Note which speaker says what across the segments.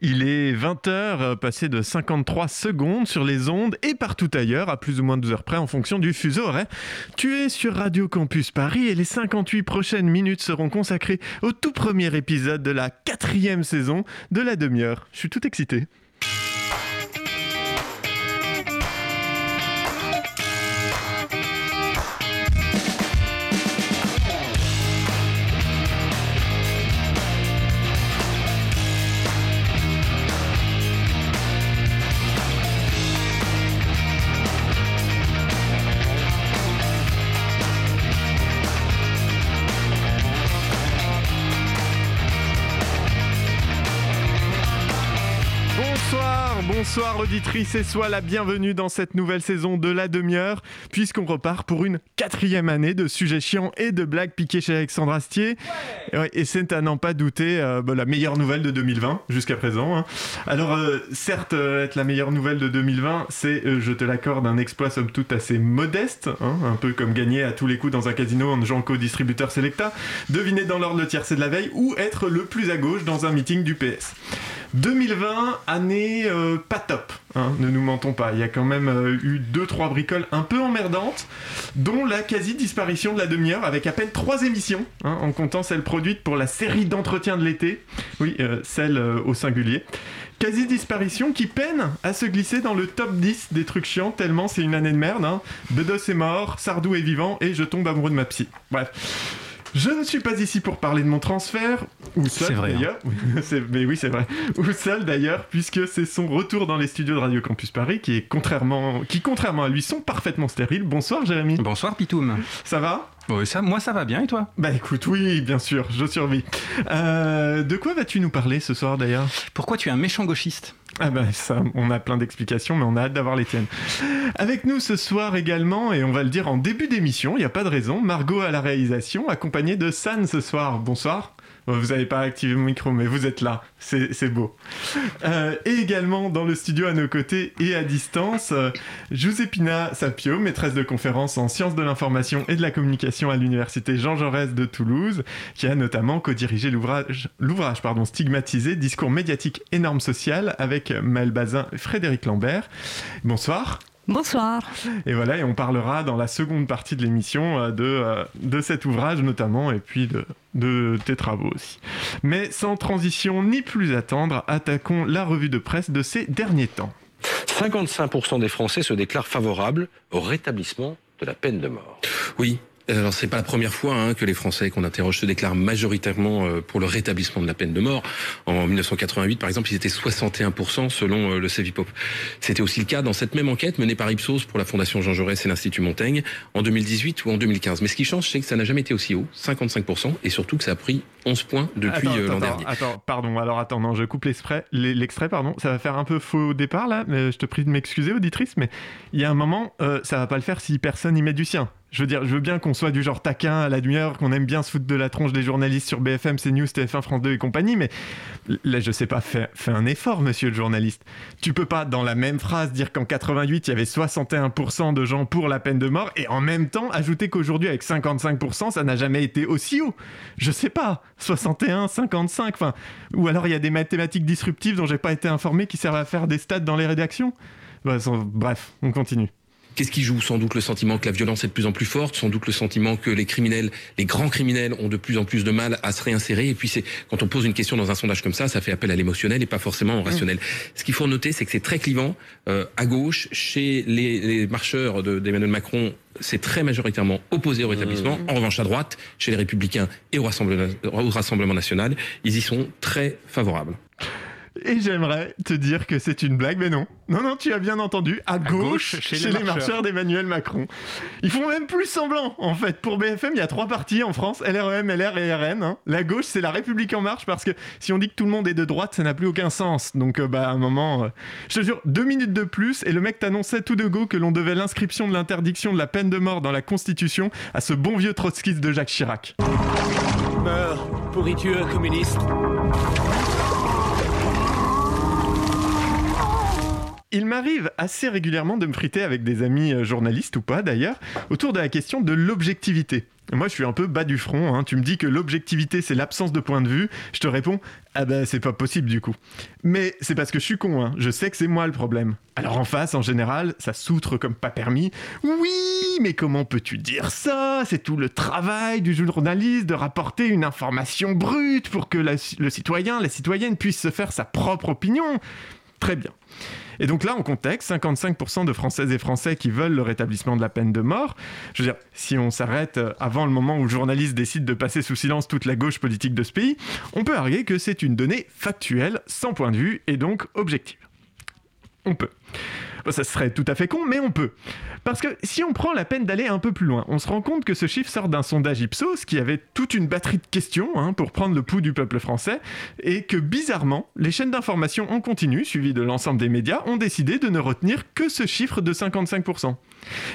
Speaker 1: Il est 20h, passé de 53 secondes sur les ondes et partout ailleurs, à plus ou moins 12 heures près en fonction du fuseau horaire. Tu es sur Radio Campus Paris et les 58 prochaines minutes seront consacrées au tout premier épisode de la quatrième saison de la demi-heure. Je suis tout excité. Auditrices et sois la bienvenue dans cette nouvelle saison de la demi-heure, puisqu'on repart pour une quatrième année de sujets chiants et de blagues piquées chez Alexandre Astier. et c'est à n'en pas douter euh, bah, la meilleure nouvelle de 2020 jusqu'à présent. Hein. Alors euh, certes, euh, être la meilleure nouvelle de 2020, c'est, je te l'accorde, un exploit somme toute assez modeste, hein, un peu comme gagner à tous les coups dans un casino en jouant co-distributeur Selecta, deviner dans l'ordre le tiercé de la veille ou être le plus à gauche dans un meeting du PS. 2020, année pas top, hein, ne nous mentons pas. Il y a quand même euh, eu 2-3 bricoles un peu emmerdantes, dont la quasi-disparition de la demi-heure avec à peine 3 émissions, hein, en comptant celle produite pour la série d'entretiens de l'été, oui, euh, celle au singulier. Quasi-disparition qui peine à se glisser dans le top 10 des trucs chiants, tellement c'est une année de merde. Hein. Bedos est mort, Sardou est vivant et je tombe amoureux de ma psy. Bref. Je ne suis pas ici pour parler de mon transfert, ou seul hein. d'ailleurs. mais oui, c'est vrai. Ou seul d'ailleurs, puisque c'est son retour dans les studios de Radio Campus Paris qui est contrairement, qui contrairement à lui sont parfaitement stériles. Bonsoir Jérémy.
Speaker 2: Bonsoir Pitoum.
Speaker 1: Ça va?
Speaker 2: Oui, ça, moi ça va bien et toi?
Speaker 1: Bah écoute, oui, bien sûr, je survis. Euh, de quoi vas-tu nous parler ce soir d'ailleurs?
Speaker 2: Pourquoi tu es un méchant gauchiste?
Speaker 1: Ah ben ça, on a plein d'explications, mais on a hâte d'avoir les tiennes. Avec nous ce soir également, et on va le dire en début d'émission, il n'y a pas de raison, Margot à la réalisation, accompagnée de San ce soir. Bonsoir. Vous n'avez pas activé mon micro, mais vous êtes là. C'est beau. Euh, et également dans le studio à nos côtés et à distance, euh, Giuseppina Sapio, maîtresse de conférence en sciences de l'information et de la communication à l'université Jean Jaurès de Toulouse, qui a notamment co-dirigé l'ouvrage stigmatisé, discours médiatique et normes sociales avec Maël Bazin et Frédéric Lambert. Bonsoir.
Speaker 3: Bonsoir.
Speaker 1: Et voilà, et on parlera dans la seconde partie de l'émission euh, de, euh, de cet ouvrage notamment, et puis de, de tes travaux aussi. Mais sans transition ni plus attendre, attaquons la revue de presse de ces derniers temps.
Speaker 4: 55% des Français se déclarent favorables au rétablissement de la peine de mort.
Speaker 5: Oui, alors c'est pas la première fois hein, que les Français qu'on interroge se déclarent majoritairement euh, pour le rétablissement de la peine de mort. En 1988, par exemple, ils étaient 61% selon euh, le Cevipop. C'était aussi le cas dans cette même enquête menée par Ipsos pour la Fondation Jean Jaurès et l'Institut Montaigne en 2018 ou en 2015. Mais ce qui change, c'est que ça n'a jamais été aussi haut, 55%, et surtout que ça a pris 11 points depuis l'an dernier.
Speaker 1: Attends, pardon. Alors attends, non, je coupe l'extrait. L'extrait, pardon. Ça va faire un peu faux au départ là. Mais je te prie de m'excuser, auditrice, mais il y a un moment, ça va pas le faire si personne y met du sien je veux dire, je veux bien qu'on soit du genre taquin à la demi-heure, qu'on aime bien se foutre de la tronche des journalistes sur BFM, CNews, TF1, France 2 et compagnie, mais là, je sais pas, fais, un effort, monsieur le journaliste. Tu peux pas, dans la même phrase, dire qu'en 88, il y avait 61% de gens pour la peine de mort et en même temps ajouter qu'aujourd'hui, avec 55%, ça n'a jamais été aussi haut. Je sais pas, 61, 55, enfin, ou alors il y a des mathématiques disruptives dont j'ai pas été informé qui servent à faire des stats dans les rédactions. Bah, bref, on continue.
Speaker 5: Qu'est-ce qui joue Sans doute le sentiment que la violence est de plus en plus forte, sans doute le sentiment que les criminels, les grands criminels, ont de plus en plus de mal à se réinsérer. Et puis c'est quand on pose une question dans un sondage comme ça, ça fait appel à l'émotionnel et pas forcément au rationnel. Mmh. Ce qu'il faut noter, c'est que c'est très clivant euh, à gauche chez les, les marcheurs d'Emmanuel Macron. C'est très majoritairement opposé au rétablissement. Mmh. En revanche, à droite, chez les Républicains et au Rassemblement, au Rassemblement national, ils y sont très favorables.
Speaker 1: Et j'aimerais te dire que c'est une blague, mais non. Non, non, tu as bien entendu, à, gauche, chez, les, marcheurs, d'Emmanuel Macron. Ils font même plus semblant, en fait. Pour BFM, il y a trois partis en France, LREM, LR et RN. Hein. La gauche, c'est la République en marche, parce que si on dit que tout le monde est de droite, ça n'a plus aucun sens. Donc, euh, bah, à un moment, euh, je te jure, deux minutes de plus, et le mec t'annonçait tout de go que l'on devait l'inscription de l'interdiction de la peine de mort dans la Constitution à ce bon vieux trotskiste de Jacques Chirac.
Speaker 6: Meurs, pourriture communiste.
Speaker 1: Il m'arrive assez régulièrement de me friter avec des amis euh, journalistes ou pas d'ailleurs, autour de la question de l'objectivité. Moi, je suis un peu bas du front. hein. Tu me dis que l'objectivité, c'est l'absence de point de vue. Je te réponds, ah ben, c'est pas possible du coup. Mais c'est parce que je suis con. hein. Je sais que c'est moi le problème. Alors en face, en général, ça soutre comme pas permis. Oui, mais comment peux-tu dire ça? C'est tout le travail du journaliste de rapporter une information brute pour que le citoyen, la citoyenne puisse se faire sa propre opinion. Très bien. Et donc là, en contexte, 55% de Françaises et Français qui veulent le rétablissement de la peine de mort. Je veux dire, si on s'arrête euh, avant le moment où le journaliste décide de passer sous silence toute la gauche politique de ce pays, on peut arguer que c'est une donnée factuelle, sans point de vue et donc objective. On peut. Ça serait tout à fait con, mais on peut. Parce que si on prend la peine d'aller un peu plus loin, on se rend compte que ce chiffre sort d'un sondage Ipsos qui avait toute une batterie de questions hein, pour prendre le pouls du peuple français, et que bizarrement, les chaînes d'information en continu, suivies de l'ensemble des médias, ont décidé de ne retenir que ce chiffre de 55%.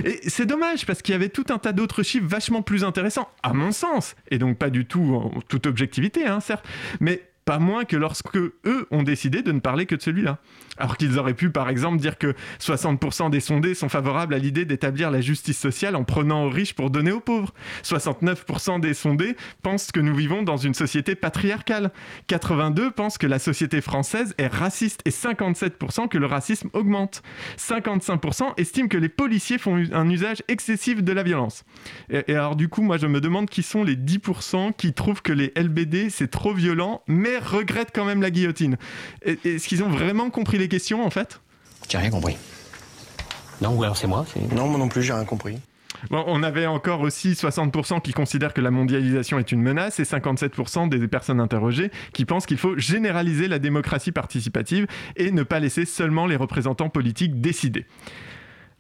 Speaker 1: Et c'est dommage parce qu'il y avait tout un tas d'autres chiffres vachement plus intéressants, à mon sens, et donc pas du tout en toute objectivité, hein, certes, mais pas moins que lorsque eux ont décidé de ne parler que de celui-là. Alors qu'ils auraient pu, par exemple, dire que 60% des sondés sont favorables à l'idée d'établir la justice sociale en prenant aux riches pour donner aux pauvres. 69% des sondés pensent que nous vivons dans une société patriarcale. 82 pensent que la société française est raciste et 57% que le racisme augmente. 55% estiment que les policiers font un usage excessif de la violence. Et, et alors du coup, moi je me demande qui sont les 10% qui trouvent que les LBD c'est trop violent, mais regrettent quand même la guillotine. Et- Est-ce qu'ils ont vraiment compris les questions en fait?
Speaker 3: J'ai rien compris. Non, ou alors c'est moi
Speaker 7: Non, moi non plus, j'ai rien compris.
Speaker 1: Bon, on avait encore aussi 60% qui considèrent que la mondialisation est une menace et 57% des personnes interrogées qui pensent qu'il faut généraliser la démocratie participative et ne pas laisser seulement les représentants politiques décider.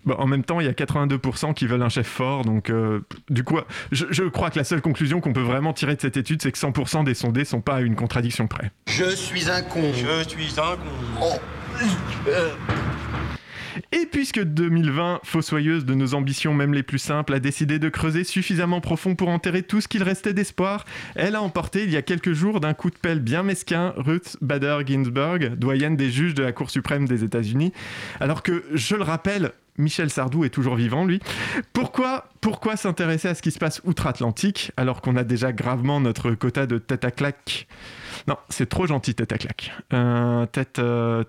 Speaker 1: Bon, en même temps, il y a 82% qui veulent un chef fort, donc euh, du coup, je, je crois que la seule conclusion qu'on peut vraiment tirer de cette étude, c'est que 100% des sondés sont pas à une contradiction près.
Speaker 7: Je suis un con.
Speaker 6: Je suis un con.
Speaker 1: Et puisque 2020, fossoyeuse de nos ambitions même les plus simples, a décidé de creuser suffisamment profond pour enterrer tout ce qu'il restait d'espoir, elle a emporté il y a quelques jours d'un coup de pelle bien mesquin Ruth Bader Ginsburg, doyenne des juges de la Cour suprême des États-Unis, alors que, je le rappelle, Michel Sardou est toujours vivant, lui. Pourquoi, pourquoi s'intéresser à ce qui se passe outre-Atlantique alors qu'on a déjà gravement notre quota de tête à claque? Non, c'est trop gentil, tête à claque. Euh, tête, euh,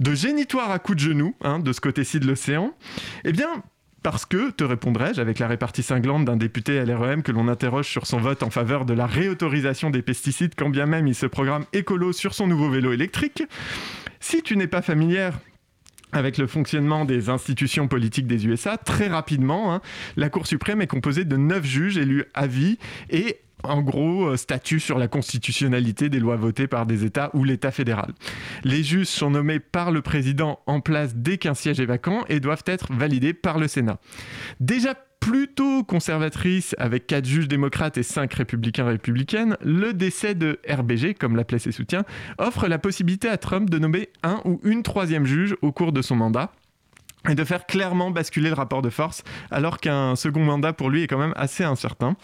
Speaker 1: de génitoire à coups de genoux, hein, de ce côté-ci de l'océan. Eh bien, parce que, te répondrai-je, avec la répartie cinglante d'un député LREM que l'on interroge sur son vote en faveur de la réautorisation des pesticides, quand bien même il se programme écolo sur son nouveau vélo électrique, si tu n'es pas familière avec le fonctionnement des institutions politiques des USA, très rapidement, hein, la Cour suprême est composée de neuf juges élus à vie et en gros, euh, statut sur la constitutionnalité des lois votées par des États ou l'État fédéral. Les juges sont nommés par le président en place dès qu'un siège est vacant et doivent être validés par le Sénat. Déjà plutôt conservatrice avec quatre juges démocrates et cinq républicains républicaines, le décès de RBG, comme l'appelaient ses soutiens, offre la possibilité à Trump de nommer un ou une troisième juge au cours de son mandat et de faire clairement basculer le rapport de force, alors qu'un second mandat pour lui est quand même assez incertain.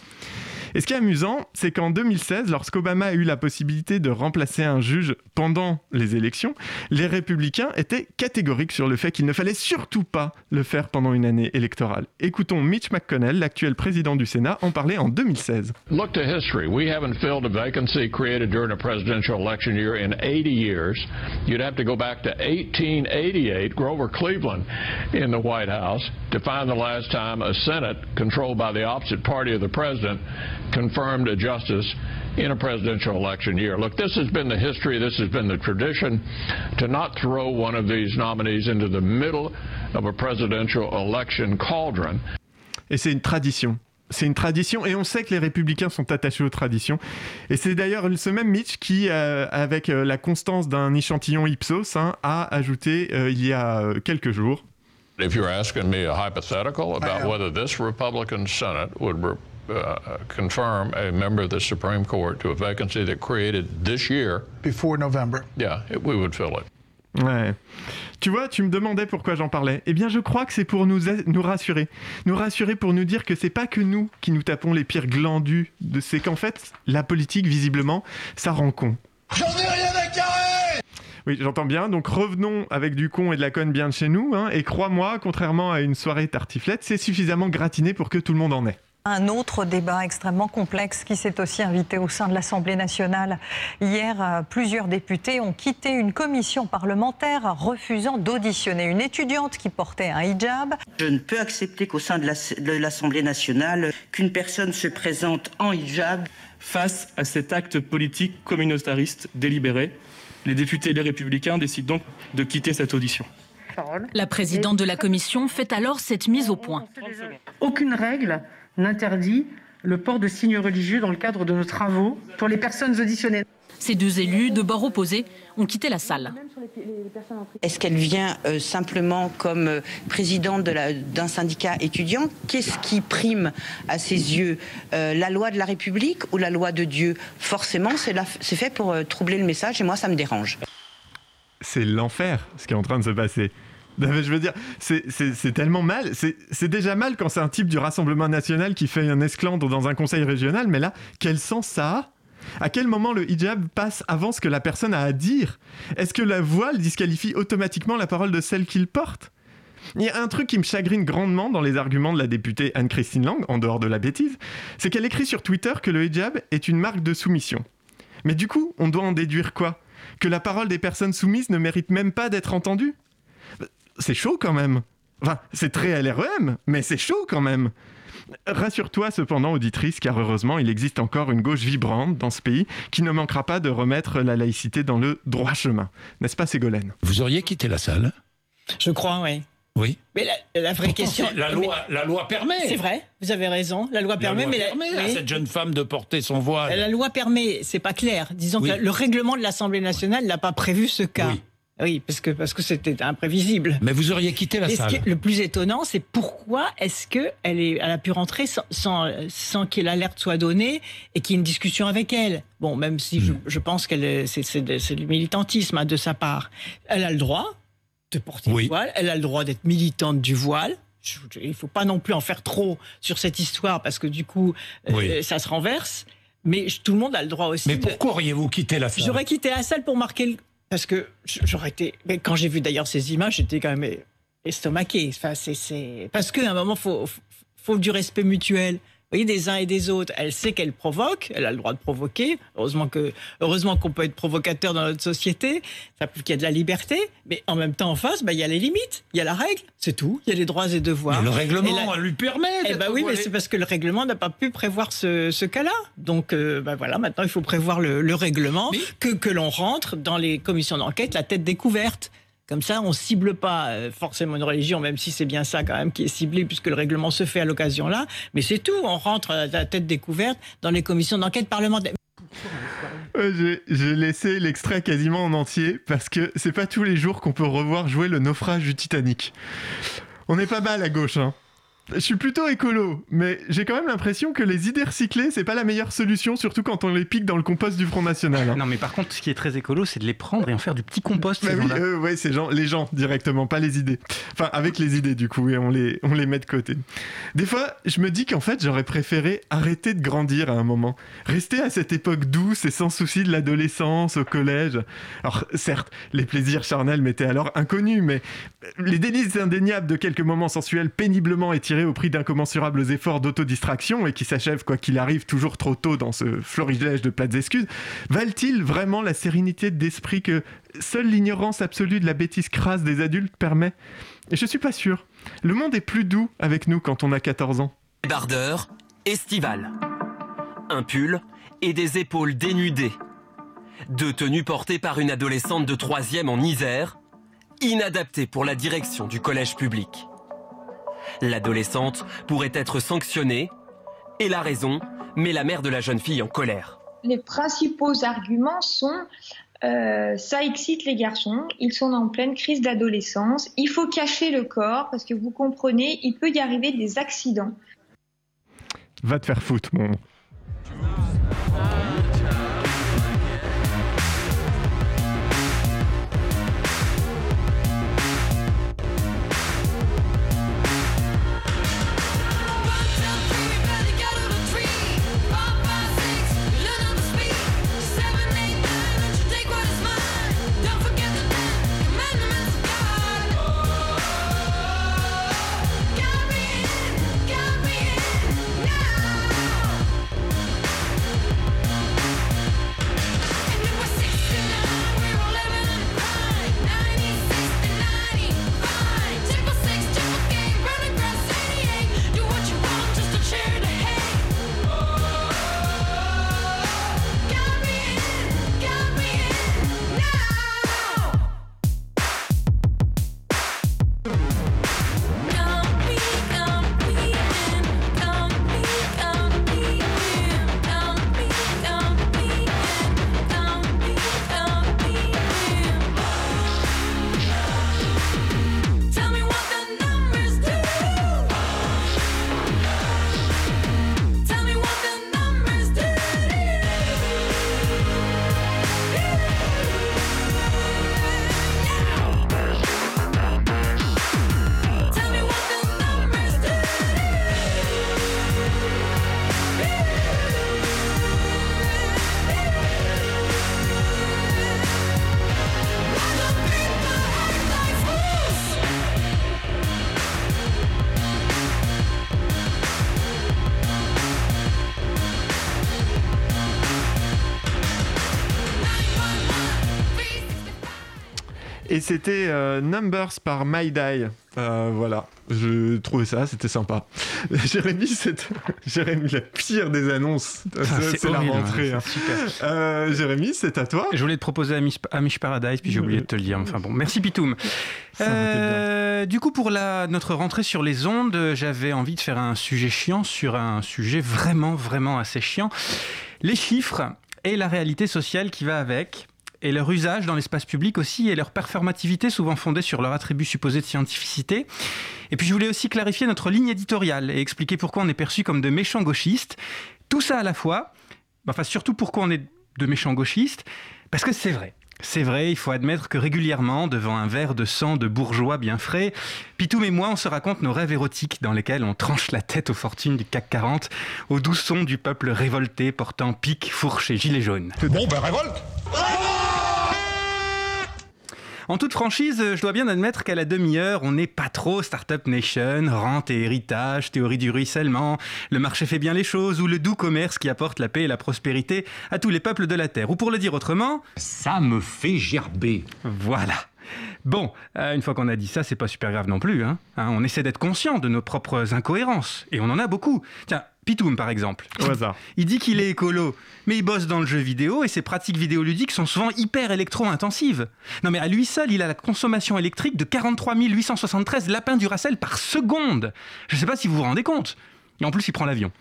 Speaker 1: Et ce qui est amusant, c'est qu'en 2016, lorsqu'Obama a eu la possibilité de remplacer un juge pendant les élections, les républicains étaient catégoriques sur le fait qu'il ne fallait surtout pas le faire pendant une année électorale. Écoutons Mitch McConnell, l'actuel président du Sénat, en parler en 2016.
Speaker 8: Look to history. We haven't filled a vacancy created during a presidential election year in 80 years. You'd have to go back to 1888, Grover Cleveland in the White House, to find the last time a Senate controlled by the opposite party of the president confirmed a justice in a presidential election year. Look, this has been the history, this has been the tradition to not throw one of these nominees into the middle of a presidential election cauldron.
Speaker 1: Et c'est une tradition. C'est une tradition et on sait que les républicains sont attachés aux traditions. Et c'est d'ailleurs ce même Mitch qui, euh, avec euh, la constance d'un échantillon Ipsos, hein, a ajouté euh, il y a euh, quelques jours
Speaker 8: If you're asking me a hypothetical about
Speaker 7: am.
Speaker 8: whether this Republican Senate would uh, confirm a member of the Supreme Court to a vacancy that created this year,
Speaker 9: before November.
Speaker 8: yeah, it, we would fill it.
Speaker 1: Ouais. Tu vois, tu me demandais pourquoi j'en parlais. Eh bien, je crois que c'est pour nous, rassurer. Nous rassurer pour nous dire que c'est pas que nous qui nous tapons les pires glandus. C'est qu'en fait, la politique, visiblement, ça rend con.
Speaker 7: J'en ai rien à carrer
Speaker 1: Oui, j'entends bien. Donc revenons avec du con et de la conne bien de chez nous. hein. et crois-moi, contrairement à une soirée tartiflette, c'est suffisamment gratiné pour que tout le monde en ait.
Speaker 9: Un autre débat extrêmement complexe qui s'est aussi invité au sein de l'Assemblée nationale. Hier, euh, plusieurs députés ont quitté une commission parlementaire refusant d'auditionner une étudiante qui portait un hijab.
Speaker 10: Je ne peux accepter qu'au sein de l'Assemblée nationale, qu'une personne se présente en hijab.
Speaker 11: Face à cet acte politique communautariste délibéré, les députés et les républicains décident donc de quitter cette audition.
Speaker 12: La présidente de la commission fait alors cette mise au point.
Speaker 13: Aucune règle n'interdit le port de signes religieux dans le cadre de nos travaux pour les personnes auditionnées.
Speaker 12: Ces deux élus, de bord opposés, ont quitté la salle.
Speaker 10: Est-ce qu'elle vient euh, simplement comme euh, présidente d'un syndicat étudiant? Qu'est-ce qui prime à ses yeux euh, La loi de la République ou la loi de Dieu? Forcément, c'est fait pour troubler le message et moi, ça me dérange.
Speaker 1: C'est l'enfer, ce qui est en train de se passer. Je veux dire, c'est tellement mal. C'est déjà mal quand c'est un type du Rassemblement national qui fait un esclandre dans un conseil régional, mais là, quel sens ça a? À quel moment le hijab passe avant ce que la personne a à dire? Est-ce que la voile disqualifie automatiquement la parole de celle qu'il porte? Il y a un truc qui me chagrine grandement dans les arguments de la députée Anne-Christine Lang, en dehors de la bêtise, c'est qu'elle écrit sur Twitter que le hijab est une marque de soumission. Mais du coup, on doit en déduire quoi? Que la parole des personnes soumises ne mérite même pas d'être entendue? C'est chaud quand même. Enfin, c'est très LREM, mais c'est chaud quand même. Rassure-toi cependant, auditrice, car heureusement, il existe encore une gauche vibrante dans ce pays qui ne manquera pas de remettre la laïcité dans le droit chemin. N'est-ce pas, Ségolène?
Speaker 14: Vous auriez quitté la salle?
Speaker 15: Je crois, oui.
Speaker 14: Oui.
Speaker 15: Mais la, vraie question.
Speaker 14: La loi, la loi permet.
Speaker 15: C'est vrai, vous avez raison. La loi permet,
Speaker 14: mais permet à cette jeune femme de porter son voile.
Speaker 15: La loi permet, c'est pas clair. Disons que le règlement de l'Assemblée nationale n'a pas prévu ce cas.
Speaker 14: Oui.
Speaker 15: Parce que parce que c'était imprévisible.
Speaker 14: Mais vous auriez quitté la salle.
Speaker 15: le plus étonnant, c'est pourquoi est-ce que elle est, elle a pu rentrer sans sans, sans que l'alerte soit donnée et qu'il y ait une discussion avec elle. Bon, même si je, hmm. je, pense qu'elle c'est c'est du militantisme hein, de sa part. Elle a le droit de porter le voile. Elle a le droit d'être militante du voile. Il faut pas non plus en faire trop sur cette histoire parce que du coup, euh, ça se renverse. Mais tout le monde a le droit aussi.
Speaker 14: Mais pourquoi auriez-vous quitté la salle?
Speaker 15: J'aurais quitté la salle pour marquer le parce que j'aurais été. Mais quand j'ai vu d'ailleurs ces images, j'étais quand même estomaqué. Enfin, c'est parce qu'à un moment, faut, faut du respect mutuel voyez, des uns et des autres. Elle sait qu'elle provoque, elle a le droit de provoquer. Heureusement que, heureusement qu'on peut être provocateur dans notre société. Ça prouve qu'il y a de la liberté, mais en même temps, en face, bah, il y a les limites, il y a la règle, c'est tout. Il y a les droits et devoirs.
Speaker 14: le règlement lui permet.
Speaker 15: Eh bah oui, mais c'est parce que le règlement n'a pas pu prévoir ce, ce cas-là. Donc, euh, bah voilà, maintenant il faut prévoir le, règlement, que, que l'on rentre dans les commissions d'enquête la tête découverte. Comme ça, on cible pas euh, forcément une religion, même si c'est bien ça quand même qui est ciblé, puisque le règlement se fait à l'occasion là. Mais c'est tout, on rentre à la tête découverte dans les commissions d'enquête parlementaire.
Speaker 1: J'ai laissé l'extrait quasiment en entier parce que c'est pas tous les jours qu'on peut revoir jouer le naufrage du Titanic. On est pas mal à gauche, hein. Je suis plutôt écolo, mais j'ai quand même l'impression que les idées recyclées, c'est pas la meilleure solution, surtout quand on les pique dans le compost du Front National. Hein.
Speaker 2: Non, mais par contre, ce qui est très écolo, c'est de les prendre et en faire du petit compost.
Speaker 1: Bah oui, euh, ouais, c'est gens, les gens directement, pas les idées. Enfin, avec les idées du coup, et on les, on les met de côté. Des fois, je me dis qu'en fait, j'aurais préféré arrêter de grandir à un moment, rester à cette époque douce et sans souci de l'adolescence au collège. Alors, certes, les plaisirs charnels m'étaient alors inconnus, mais les délices indéniables de quelques moments sensuels péniblement étirés au prix d'incommensurables efforts d'autodistraction et qui s'achève quoi qu'il arrive toujours trop tôt dans ce florilège de plates excuses, valent-ils vraiment la sérénité d'esprit que seule l'ignorance absolue de la bêtise crasse des adultes permet? Et je suis pas sûr. Le monde est plus doux avec nous quand on a 14 ans.
Speaker 16: Bardeur, estival. Un pull et des épaules dénudées. Deux tenues portées par une adolescente de troisième en Isère, inadaptée pour la direction du collège public. L'adolescente pourrait être sanctionnée, et la raison met la mère de la jeune fille en colère.
Speaker 17: Les principaux arguments sont euh, ça excite les garçons, ils sont en pleine crise d'adolescence, il faut cacher le corps parce que vous comprenez, il peut y arriver des accidents.
Speaker 1: Va te faire foutre, mon. Et c'était euh, Numbers par My Die. Euh, voilà, je trouvais ça, c'était sympa. Jérémy, c'est Jérémy, la pire des annonces.
Speaker 2: Ah,
Speaker 1: c'est la rentrée. hein. Euh, Jérémy, c'est à toi.
Speaker 2: Je voulais te proposer Amish, Amish Paradise, puis j'ai oublié de te le dire. Enfin bon, merci Pitoum. Euh, du coup, pour la, notre rentrée sur les ondes, j'avais envie de faire un sujet chiant sur un sujet vraiment, vraiment assez chiant. Les chiffres et la réalité sociale qui va avec. Et leur usage dans l'espace public aussi, et leur performativité souvent fondée sur leur attribut supposé de scientificité. Et puis je voulais aussi clarifier notre ligne éditoriale et expliquer pourquoi on est perçu comme de méchants gauchistes. Tout ça à la fois, enfin surtout pourquoi on est de méchants gauchistes, parce que c'est vrai. C'est vrai, il faut admettre que régulièrement, devant un verre de sang de bourgeois bien frais, Pitoum et moi, on se raconte nos rêves érotiques dans lesquels on tranche la tête aux fortunes du CAC 40, aux doux sons du peuple révolté portant pique, fourche et gilet jaune.
Speaker 7: Bon, ben révolte
Speaker 2: En toute franchise, je dois bien admettre qu'à la demi-heure, on n'est pas trop Startup Nation, rente et héritage, théorie du ruissellement, le marché fait bien les choses ou le doux commerce qui apporte la paix et la prospérité à tous les peuples de la Terre. Ou pour le dire autrement,
Speaker 3: Ça me fait gerber.
Speaker 2: voilà. Bon, euh, une fois qu'on a dit ça, c'est pas super grave non plus. Hein. Hein, on essaie d'être conscient de nos propres incohérences. Et on en a beaucoup. Tiens, Pitoum par exemple.
Speaker 1: Au hasard.
Speaker 2: Il dit qu'il est écolo, mais il bosse dans le jeu vidéo et ses pratiques vidéoludiques sont souvent hyper électro-intensives. Non mais à lui seul, il a la consommation électrique de 43 873 lapins Duracell par seconde. Je sais pas si vous vous rendez compte. Et en plus, il prend l'avion.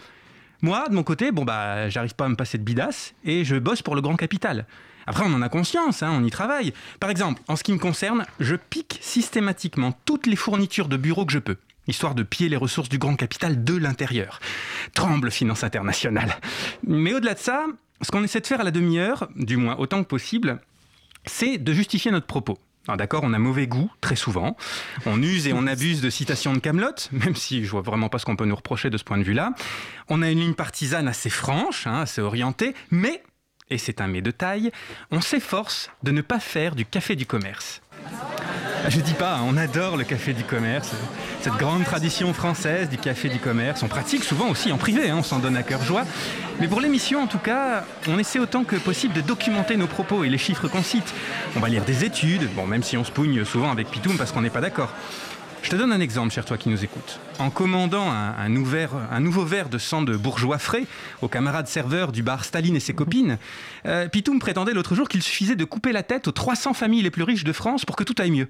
Speaker 2: Moi, de mon côté, bon bah, j'arrive pas à me passer de bidasse et je bosse pour le grand capital. Après, on en a conscience, hein, on y travaille. Par exemple, en ce qui me concerne, je pique systématiquement toutes les fournitures de bureau que je peux, histoire de piller les ressources du grand capital de l'intérieur. Tremble finance internationale. Mais au-delà de ça, ce qu'on essaie de faire à la demi-heure, du moins autant que possible, c'est de justifier notre propos. Alors D'accord, on a mauvais goût, très souvent. On use et on abuse de citations de Camelot, même si je vois vraiment pas ce qu'on peut nous reprocher de ce point de vue-là. On a une ligne partisane assez franche, hein, assez orientée, mais, et c'est un mais de taille, on s'efforce de ne pas faire du café du commerce. Ah, Je dis pas, hein, on adore le café du commerce, cette grande tradition française du café du commerce. On pratique souvent aussi en privé, hein, on s'en donne à cœur joie. Mais pour l'émission, en tout cas, on essaie autant que possible de documenter nos propos et les chiffres qu'on cite. On va lire des études, bon, même si on se pougne souvent avec Pitoum parce qu'on n'est pas d'accord. Je te donne un exemple, cher toi qui nous écoutes. En commandant un, nouveau verre de sang de bourgeois frais aux camarades serveurs du bar Staline et ses copines, euh, Pitoum prétendait l'autre jour qu'il suffisait de couper la tête aux 300 familles les plus riches de France pour que tout aille mieux.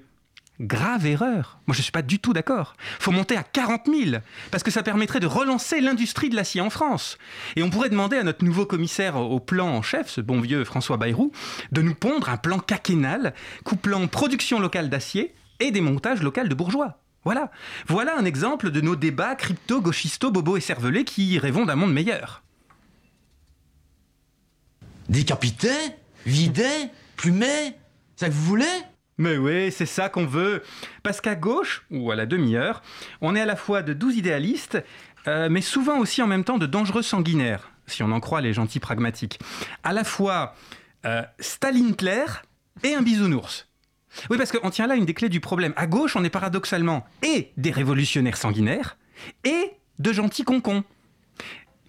Speaker 2: Grave erreur. Moi, je ne suis pas du tout d'accord. faut monter à 40 000, parce que ça permettrait de relancer l'industrie de l'acier en France. Et on pourrait demander à notre nouveau commissaire au plan en chef, ce bon vieux François Bayrou, de nous pondre un plan quinquennal couplant production locale d'acier et démontage local de bourgeois. Voilà. Voilà un exemple de nos débats crypto, gauchisto, bobo et cervelés qui rêvons d'un monde meilleur.
Speaker 18: Décapité Vidé Plumé C'est ça que vous voulez?
Speaker 2: Mais oui, c'est ça qu'on veut. Parce qu'à gauche, ou à la demi-heure, on est à la fois de doux idéalistes, euh, mais souvent aussi en même temps de dangereux sanguinaires, si on en croit les gentils pragmatiques. À la fois euh, Staline clair et un bisounours. Oui, parce qu'on tient là une des clés du problème. À gauche, on est paradoxalement et des révolutionnaires sanguinaires et de gentils concons.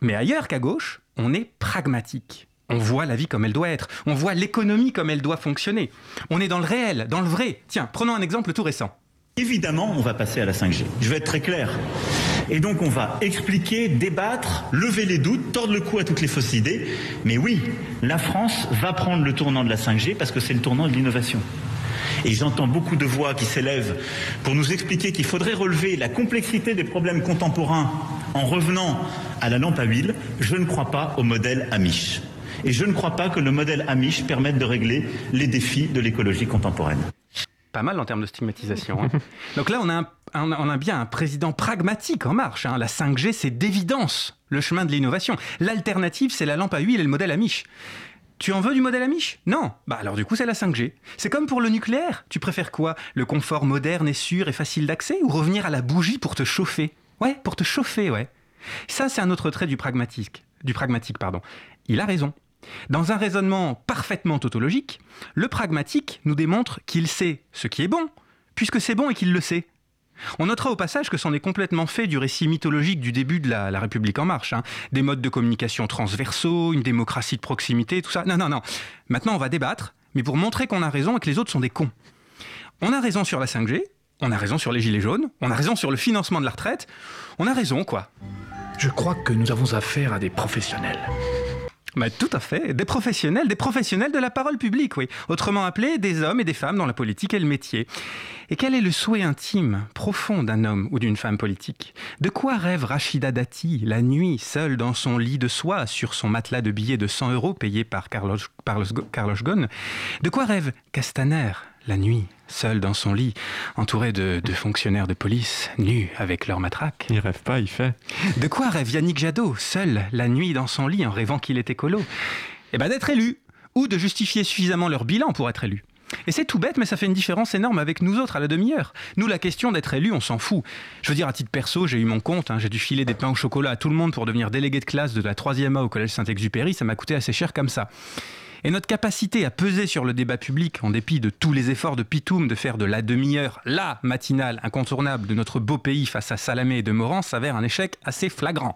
Speaker 2: Mais ailleurs qu'à gauche, on est pragmatique. On voit la vie comme elle doit être. On voit l'économie comme elle doit fonctionner. On est dans le réel, dans le vrai. Tiens, prenons un exemple tout récent.
Speaker 19: Évidemment, on va passer à la 5G. Je vais être très clair. Et donc, on va expliquer, débattre, lever les doutes, tordre le cou à toutes les fausses idées. Mais oui, la France va prendre le tournant de la 5G parce que c'est le tournant de l'innovation. Et j'entends beaucoup de voix qui s'élèvent pour nous expliquer qu'il faudrait relever la complexité des problèmes contemporains en revenant à la lampe à huile. Je ne crois pas au modèle Amish. Et je ne crois pas que le modèle Amish permette de régler les défis de l'écologie contemporaine.
Speaker 2: Pas mal en termes de stigmatisation. hein. Donc là, on a, bien un président pragmatique en marche. hein. La 5G, c'est d'évidence le chemin de l'innovation. L'alternative, c'est la lampe à huile et le modèle Amish. Tu en veux du modèle Amish? Non. Bah alors du coup, c'est la 5G. C'est comme pour le nucléaire. Tu préfères quoi? Le confort moderne et sûr et facile d'accès ou revenir à la bougie pour te chauffer? Ouais, pour te chauffer, ouais. Ça, c'est un autre trait du pragmatique. Du pragmatique, pardon. Il a raison. Dans un raisonnement parfaitement tautologique, le pragmatique nous démontre qu'il sait ce qui est bon, puisque c'est bon et qu'il le sait. On notera au passage que c'en est complètement fait du récit mythologique du début de la, République en marche. hein. Des modes de communication transversaux, une démocratie de proximité, tout ça. Non, non, non. Maintenant, on va débattre, mais pour montrer qu'on a raison et que les autres sont des cons. On a raison sur la 5G, on a raison sur les gilets jaunes, on a raison sur le financement de la retraite, on a raison quoi.
Speaker 20: Je crois que nous avons affaire à des professionnels.
Speaker 2: Tout à fait. Des professionnels, des professionnels de la parole publique, oui. Autrement appelés, des hommes et des femmes dans la politique et le métier. Et quel est le souhait intime, profond d'un homme ou d'une femme politique? De quoi rêve Rachida Dati, la nuit, seule dans son lit de soie, sur son matelas de billets de 100 euros payé par Carlos, Carlos, Carlos Ghosn? De quoi rêve Castaner, la nuit, seul dans son lit, entouré de, de, fonctionnaires de police, nus avec leurs matraques.
Speaker 1: Il rêve pas, il fait.
Speaker 2: De quoi rêve Yannick Jadot, seul, la nuit dans son lit, en rêvant qu'il était colo Eh ben d'être élu, ou de justifier suffisamment leur bilan pour être élu. Et c'est tout bête, mais ça fait une différence énorme avec nous autres à la demi-heure. Nous, la question d'être élu, on s'en fout. Je veux dire, à titre perso, j'ai eu mon compte, hein, j'ai dû filer des pains au chocolat à tout le monde pour devenir délégué de classe de la 3e A au collège Saint-Exupéry, ça m'a coûté assez cher comme ça. Et notre capacité à peser sur le débat public, en dépit de tous les efforts de Pitoum de faire de la demi-heure la matinale incontournable de notre beau pays face à Salamé et de Moran, s'avère un échec assez flagrant.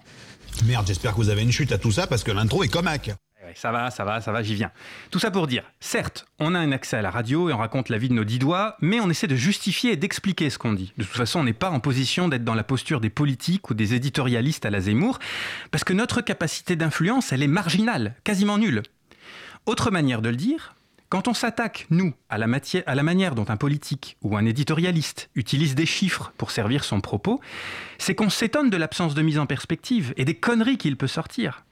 Speaker 21: Merde, j'espère que vous avez une chute à tout ça parce que l'intro est comaque.
Speaker 2: Ça va, ça va, ça va, j'y viens. Tout ça pour dire, certes, on a un accès à la radio et on raconte la vie de nos dix doigts, mais on essaie de justifier et d'expliquer ce qu'on dit. De toute façon, on n'est pas en position d'être dans la posture des politiques ou des éditorialistes à la Zemmour, parce que notre capacité d'influence, elle est marginale, quasiment nulle. Autre manière de le dire, quand on s'attaque, nous, à la, manière dont un politique ou un éditorialiste utilise des chiffres pour servir son propos, c'est qu'on s'étonne de l'absence de mise en perspective et des conneries qu'il peut sortir.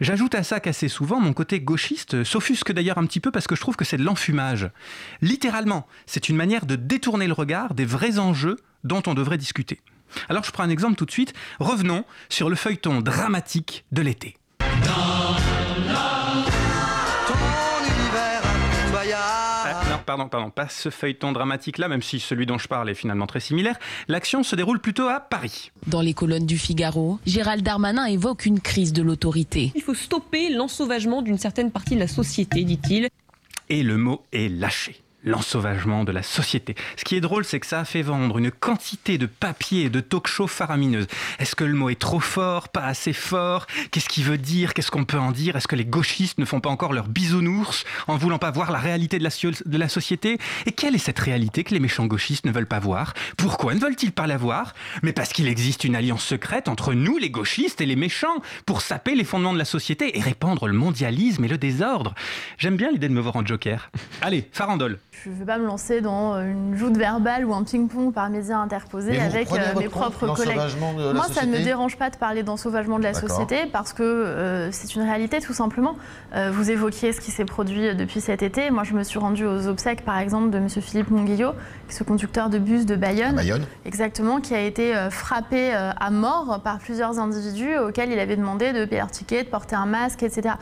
Speaker 2: J'ajoute à ça qu'assez souvent, mon côté gauchiste s'offusque d'ailleurs un petit peu parce que je trouve que c'est de l'enfumage. Littéralement, c'est une manière de détourner le regard des vrais enjeux dont on devrait discuter. Alors je prends un exemple tout de suite. Revenons sur le feuilleton dramatique de l'été. Pardon, pardon, pas ce feuilleton dramatique-là, même si celui dont je parle est finalement très similaire. L'action se déroule plutôt à Paris.
Speaker 22: Dans les colonnes du Figaro, Gérald Darmanin évoque une crise de l'autorité.
Speaker 23: Il faut stopper l'ensauvagement d'une certaine partie de la société, dit-il.
Speaker 2: Et le mot est lâché l'ensauvagement de la société. Ce qui est drôle, c'est que ça a fait vendre une quantité de papiers et de talk-show faramineuses. Est-ce que le mot est trop fort, pas assez fort? Qu'est-ce qu'il veut dire? Qu'est-ce qu'on peut en dire? Est-ce que les gauchistes ne font pas encore leur bisounours en voulant pas voir la réalité de la, de la société? Et quelle est cette réalité que les méchants gauchistes ne veulent pas voir? Pourquoi ne veulent-ils pas la voir? Mais parce qu'il existe une alliance secrète entre nous, les gauchistes, et les méchants, pour saper les fondements de la société et répandre le mondialisme et le désordre. J'aime bien l'idée de me voir en joker. Allez, farandole
Speaker 24: je ne vais pas me lancer dans une joute verbale ou un ping-pong par médias interposés avec euh, mes propres collègues. Moi, ça ne me dérange pas de parler d'ensauvagement de la société parce que euh, c'est une réalité tout simplement. Euh, vous évoquiez ce qui s'est produit depuis cet été. Moi, je me suis rendue aux obsèques, par exemple, de M. Philippe Monguillot, ce conducteur de bus de Bayonne,
Speaker 21: Bayonne.
Speaker 24: exactement, qui a été frappé à mort par plusieurs individus auxquels il avait demandé de payer leur ticket, de porter un masque, etc.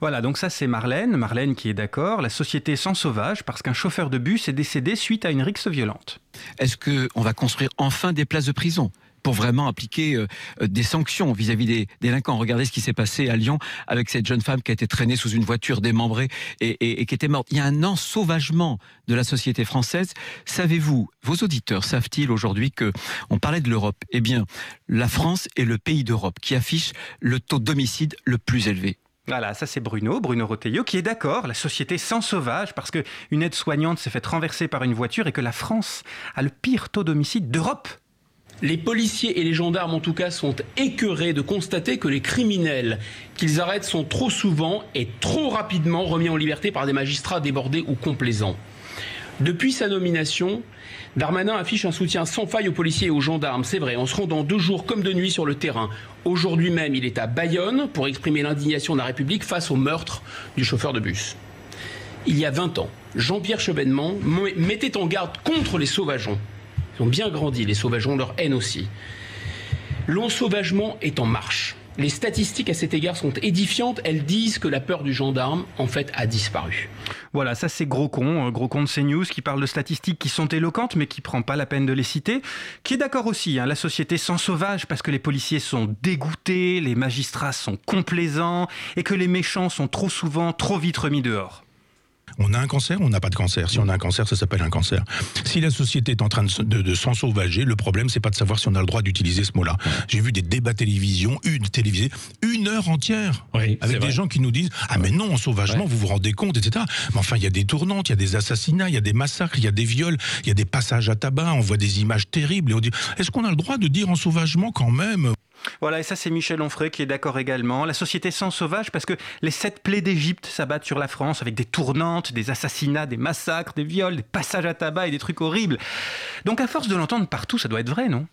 Speaker 2: Voilà, donc ça c'est Marlène, Marlène qui est d'accord, la société sans sauvage parce qu'un chauffeur de bus est décédé suite à une rixe violente.
Speaker 25: Est-ce qu'on va construire enfin des places de prison pour vraiment appliquer euh, des sanctions vis-à-vis des délinquants? Regardez ce qui s'est passé à Lyon avec cette jeune femme qui a été traînée sous une voiture démembrée et, et qui était morte. Il y a un ensauvagement de la société française. Savez-vous, vos auditeurs savent-ils aujourd'hui que on parlait de l'Europe? Eh bien, la France est le pays d'Europe qui affiche le taux d'homicide le plus élevé.
Speaker 2: Voilà, ça c'est Bruno, Bruno Roteillot, qui est d'accord, la société sans sauvage, parce qu'une aide-soignante s'est faite renverser par une voiture et que la France a le pire taux d'homicide d'Europe.
Speaker 26: Les policiers et les gendarmes, en tout cas, sont écœurés de constater que les criminels qu'ils arrêtent sont trop souvent et trop rapidement remis en liberté par des magistrats débordés ou complaisants. Depuis sa nomination, Darmanin affiche un soutien sans faille aux policiers et aux gendarmes, c'est vrai, en se rendant deux jours comme de nuit sur le terrain. Aujourd'hui même, il est à Bayonne pour exprimer l'indignation de la République face au meurtre du chauffeur de bus. Il y a 20 ans, Jean-Pierre Chevènement mettait en garde contre les sauvageons. Ils ont bien grandi, les sauvageons, leur haine aussi. L'ensauvagement est en marche. Les statistiques à cet égard sont édifiantes. Elles disent que la peur du gendarme, en fait, a disparu.
Speaker 2: Voilà, ça c'est Gros Con, euh, Gros Con de CNews, qui parle de statistiques qui sont éloquentes, mais qui prend pas la peine de les citer. Qui est d'accord aussi, hein, la société sans sauvage, parce que les policiers sont dégoûtés, les magistrats sont complaisants, et que les méchants sont trop souvent, trop vite remis dehors.
Speaker 21: On a un cancer, on n'a pas de cancer? Si on a un cancer, ça s'appelle un cancer. Si la société est en train de, de, de s'ensauvager, le problème, c'est pas de savoir si on a le droit d'utiliser ce mot-là. J'ai vu des débats télévision, une télévisée, une heure entière,
Speaker 14: Oui,
Speaker 21: avec des
Speaker 14: vrai.
Speaker 21: gens qui nous disent ah mais non, sauvagement,
Speaker 14: Ouais.
Speaker 21: vous vous rendez compte, etc. Mais enfin, il y a des tournantes, il y a des assassinats, il y a des massacres, il y a des viols, il y a des passages à tabac, on voit des images terribles et on dit est-ce qu'on a le droit de dire en sauvagement quand même?
Speaker 2: Voilà, et ça c'est Michel Onfray qui est d'accord également. La société sans sauvage parce que les sept plaies d'Égypte s'abattent sur la France avec des tournantes, des assassinats, des massacres, des viols, des passages à tabac et des trucs horribles. Donc à force de l'entendre partout, ça doit être vrai, non?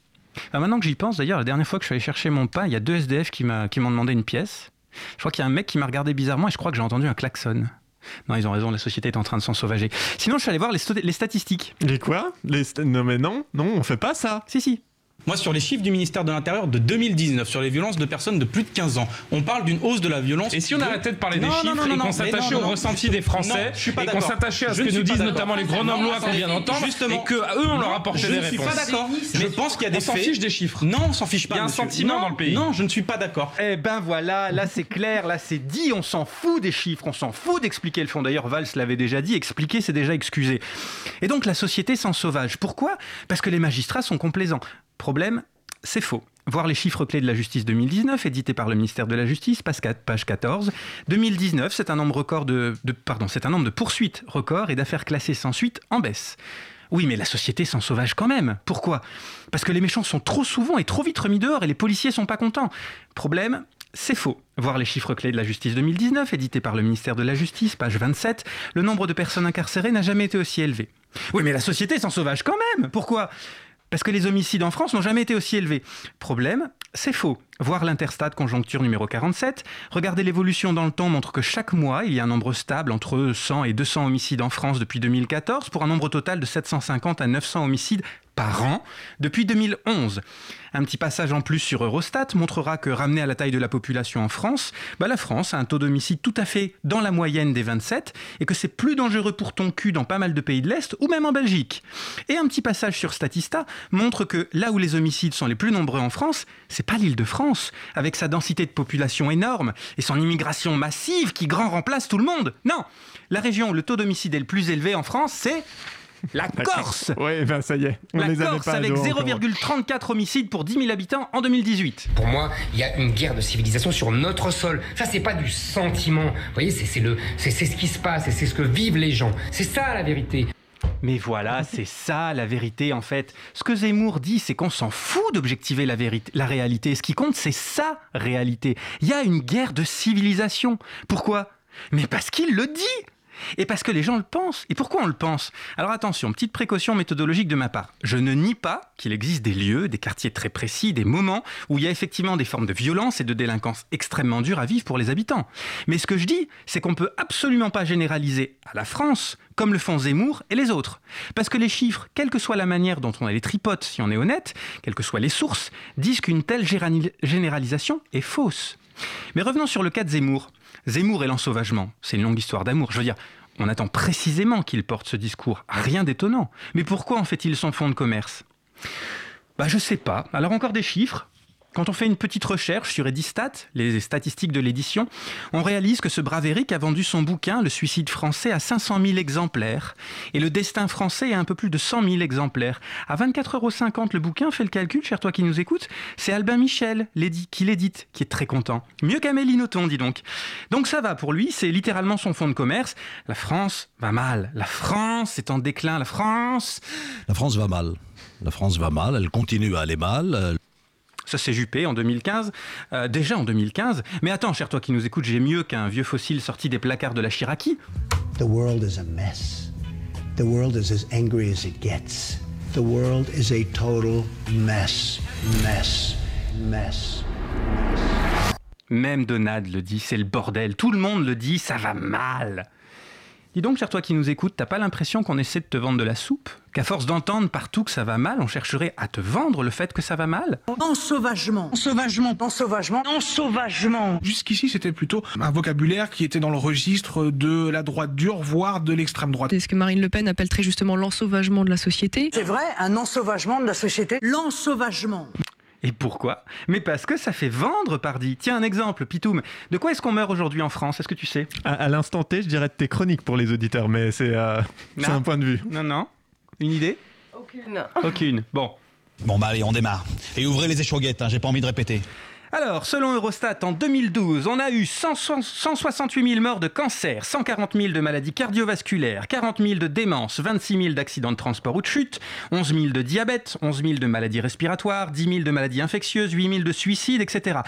Speaker 2: Maintenant que j'y pense, d'ailleurs, la dernière fois que je suis allé chercher mon pain, il y a deux SDF qui m'ont demandé une pièce. Je crois qu'il y a un mec qui m'a regardé bizarrement et je crois que j'ai entendu un klaxon. Non, ils ont raison, la société est en train de s'en sauvager. Sinon, je suis allé voir les, statistiques.
Speaker 1: Les quoi? Les Non mais non, non, on fait pas ça.
Speaker 2: Si, si.
Speaker 27: Moi, sur les chiffres du ministère de l'Intérieur de 2019, sur les violences de personnes de plus de 15 ans, on parle d'une hausse de la violence.
Speaker 14: Et si on arrêtait de parler des
Speaker 27: Non,
Speaker 14: chiffres
Speaker 27: non,
Speaker 14: et
Speaker 27: non,
Speaker 14: qu'on s'attachait au ressenti des Français
Speaker 27: non, je suis pas
Speaker 14: et qu'on
Speaker 27: d'accord.
Speaker 14: s'attachait à ce
Speaker 27: Je
Speaker 14: que
Speaker 27: ne
Speaker 14: nous
Speaker 27: suis pas
Speaker 14: disent
Speaker 27: d'accord.
Speaker 14: notamment les grenoblois qu'on vient d'entendre
Speaker 27: justement,
Speaker 14: et qu'à eux on leur apportait
Speaker 27: je
Speaker 14: des
Speaker 27: ne suis
Speaker 14: réponses.
Speaker 27: pas d'accord. Je pense qu'il y a des
Speaker 14: on s'en
Speaker 27: faits.
Speaker 14: fiche des chiffres.
Speaker 27: Non, on s'en fiche pas.
Speaker 14: Il y a un sentiment dans le pays.
Speaker 27: Non, je ne suis pas d'accord.
Speaker 2: Eh ben voilà, là c'est clair, là c'est dit, on s'en fout des chiffres, on s'en fout d'expliquer le fond. D'ailleurs, Valls l'avait déjà dit, expliquer c'est déjà excuser. Et donc la société s'en sauvage. Pourquoi? Parce que les magistrats sont complaisants. Problème, c'est faux. Voir les chiffres clés de la justice 2019, édité par le ministère de la Justice, page 4, page 14. 2019, c'est un nombre record de, de- pardon, c'est un nombre de poursuites record et d'affaires classées sans suite en baisse. Oui, mais la société s'en sauvage quand même. Pourquoi? Parce que les méchants sont trop souvent et trop vite remis dehors et les policiers sont pas contents. Problème, c'est faux. Voir les chiffres clés de la justice 2019, édité par le ministère de la Justice, page 27, le nombre de personnes incarcérées n'a jamais été aussi élevé. Oui, mais la société s'en sauvage quand même. Pourquoi? Parce que les homicides en France n'ont jamais été aussi élevés. Problème, c'est faux. Voir l'interstat conjoncture numéro 47, regarder l'évolution dans le temps montre que chaque mois, il y a un nombre stable entre 100 et 200 homicides en France depuis 2014, pour un nombre total de 750 à 900 homicides par an depuis 2011. Un petit passage en plus sur Eurostat montrera que ramené à la taille de la population en France, bah la France a un taux d'homicide tout à fait dans la moyenne des 27 et que c'est plus dangereux pour ton cul dans pas mal de pays de l'Est ou même en Belgique. Et un petit passage sur Statista montre que là où les homicides sont les plus nombreux en France, c'est pas l'île de France, avec sa densité de population énorme et son immigration massive qui grand remplace tout le monde. Non, la région où le taux d'homicide est le plus élevé en France, c'est la Corse.
Speaker 1: Oui, ben ça y est, on
Speaker 2: La
Speaker 1: les
Speaker 2: Corse
Speaker 1: pas
Speaker 2: avec
Speaker 1: dos encore.
Speaker 2: 0,34 homicides pour 10 000 habitants en 2018.
Speaker 28: Pour moi, il y a une guerre de civilisation sur notre sol. Ça, c'est pas du sentiment. Vous voyez, c'est c'est le, c'est c'est ce qui se passe et c'est ce que vivent les gens. C'est ça la vérité.
Speaker 2: Mais voilà, c'est ça la vérité en fait. Ce que Zemmour dit, c'est qu'on s'en fout d'objectiver la, vérité, la réalité. Ce qui compte, c'est sa réalité. Il y a une guerre de civilisation. Pourquoi? Mais parce qu'il le dit et parce que les gens le pensent. Et pourquoi on le pense? Alors attention, petite précaution méthodologique de ma part. Je ne nie pas qu'il existe des lieux, des quartiers très précis, des moments où il y a effectivement des formes de violence et de délinquance extrêmement dures à vivre pour les habitants. Mais ce que je dis, c'est qu'on peut absolument pas généraliser à la France comme le font Zemmour et les autres. Parce que les chiffres, quelle que soit la manière dont on les tripote, si on est honnête, quelles que soient les sources, disent qu'une telle généralisation est fausse. Mais revenons sur le cas de Zemmour. Zemmour et l'ensauvagement, c'est une longue histoire d'amour. Je veux dire, on attend précisément qu'il porte ce discours. Rien d'étonnant. Mais pourquoi en fait-il son fonds de commerce? Bah je sais pas. Alors encore des chiffres. Quand on fait une petite recherche sur Edistat, les statistiques de l'édition, on réalise que ce brave Eric a vendu son bouquin Le suicide français à 500 000 exemplaires et Le destin français à un peu plus de 100 000 exemplaires. À 24,50 euros le bouquin, fais le calcul, cher toi qui nous écoutes, c'est Albin Michel qui l'édite, qui est très content. Mieux qu'Amélie Nothomb, dis donc. Donc ça va pour lui, c'est littéralement son fonds de commerce. La France va mal. La France est en déclin. La France...
Speaker 29: La France va mal. La France va mal, elle continue à aller mal.
Speaker 2: Ça c'est Juppé en 2015, Euh, déjà en 2015. Mais attends, cher toi qui nous écoutes, j'ai mieux qu'un vieux fossile sorti des placards de la Chiraki.
Speaker 30: The world is a mess. The world is as angry as it gets. The world is a total mess. Mess. Mess.
Speaker 2: Même Donald le dit, c'est le bordel. Tout le monde le dit, ça va mal. Dis donc, cher toi qui nous écoutes, t'as pas l'impression qu'on essaie de te vendre de la soupe? Qu'à force d'entendre partout que ça va mal, on chercherait à te vendre le fait que ça va mal?
Speaker 31: Ensauvagement, ensauvagement, ensauvagement, ensauvagement.
Speaker 20: Jusqu'ici, c'était plutôt un vocabulaire qui était dans le registre de la droite dure, voire de l'extrême droite.
Speaker 23: C'est ce que Marine Le Pen appelle très justement l'ensauvagement de la société.
Speaker 31: C'est vrai, un ensauvagement de la société. L'ensauvagement.
Speaker 2: Et pourquoi? Mais parce que ça fait vendre, pardi. Tiens, un exemple, Pitoum. De quoi est-ce qu'on meurt aujourd'hui en France? Est-ce que tu sais?
Speaker 1: À, l'instant T, je dirais de tes chroniques pour les auditeurs, mais c'est euh, un point de vue.
Speaker 2: Non, non. Une idée?
Speaker 23: Aucune.
Speaker 2: Aucune. Bon.
Speaker 32: Bon, bah allez, on démarre. Et ouvrez les échauguettes, hein, j'ai pas envie de répéter.
Speaker 2: Alors, selon Eurostat, en 2012, on a eu 168 000 morts de cancer, 140 000 de maladies cardiovasculaires, 40 000 de démence, 26 000 d'accidents de transport ou de chute, 11 000 de diabète, 11 000 de maladies respiratoires, 10 000 de maladies infectieuses, 8 000 de suicides, etc.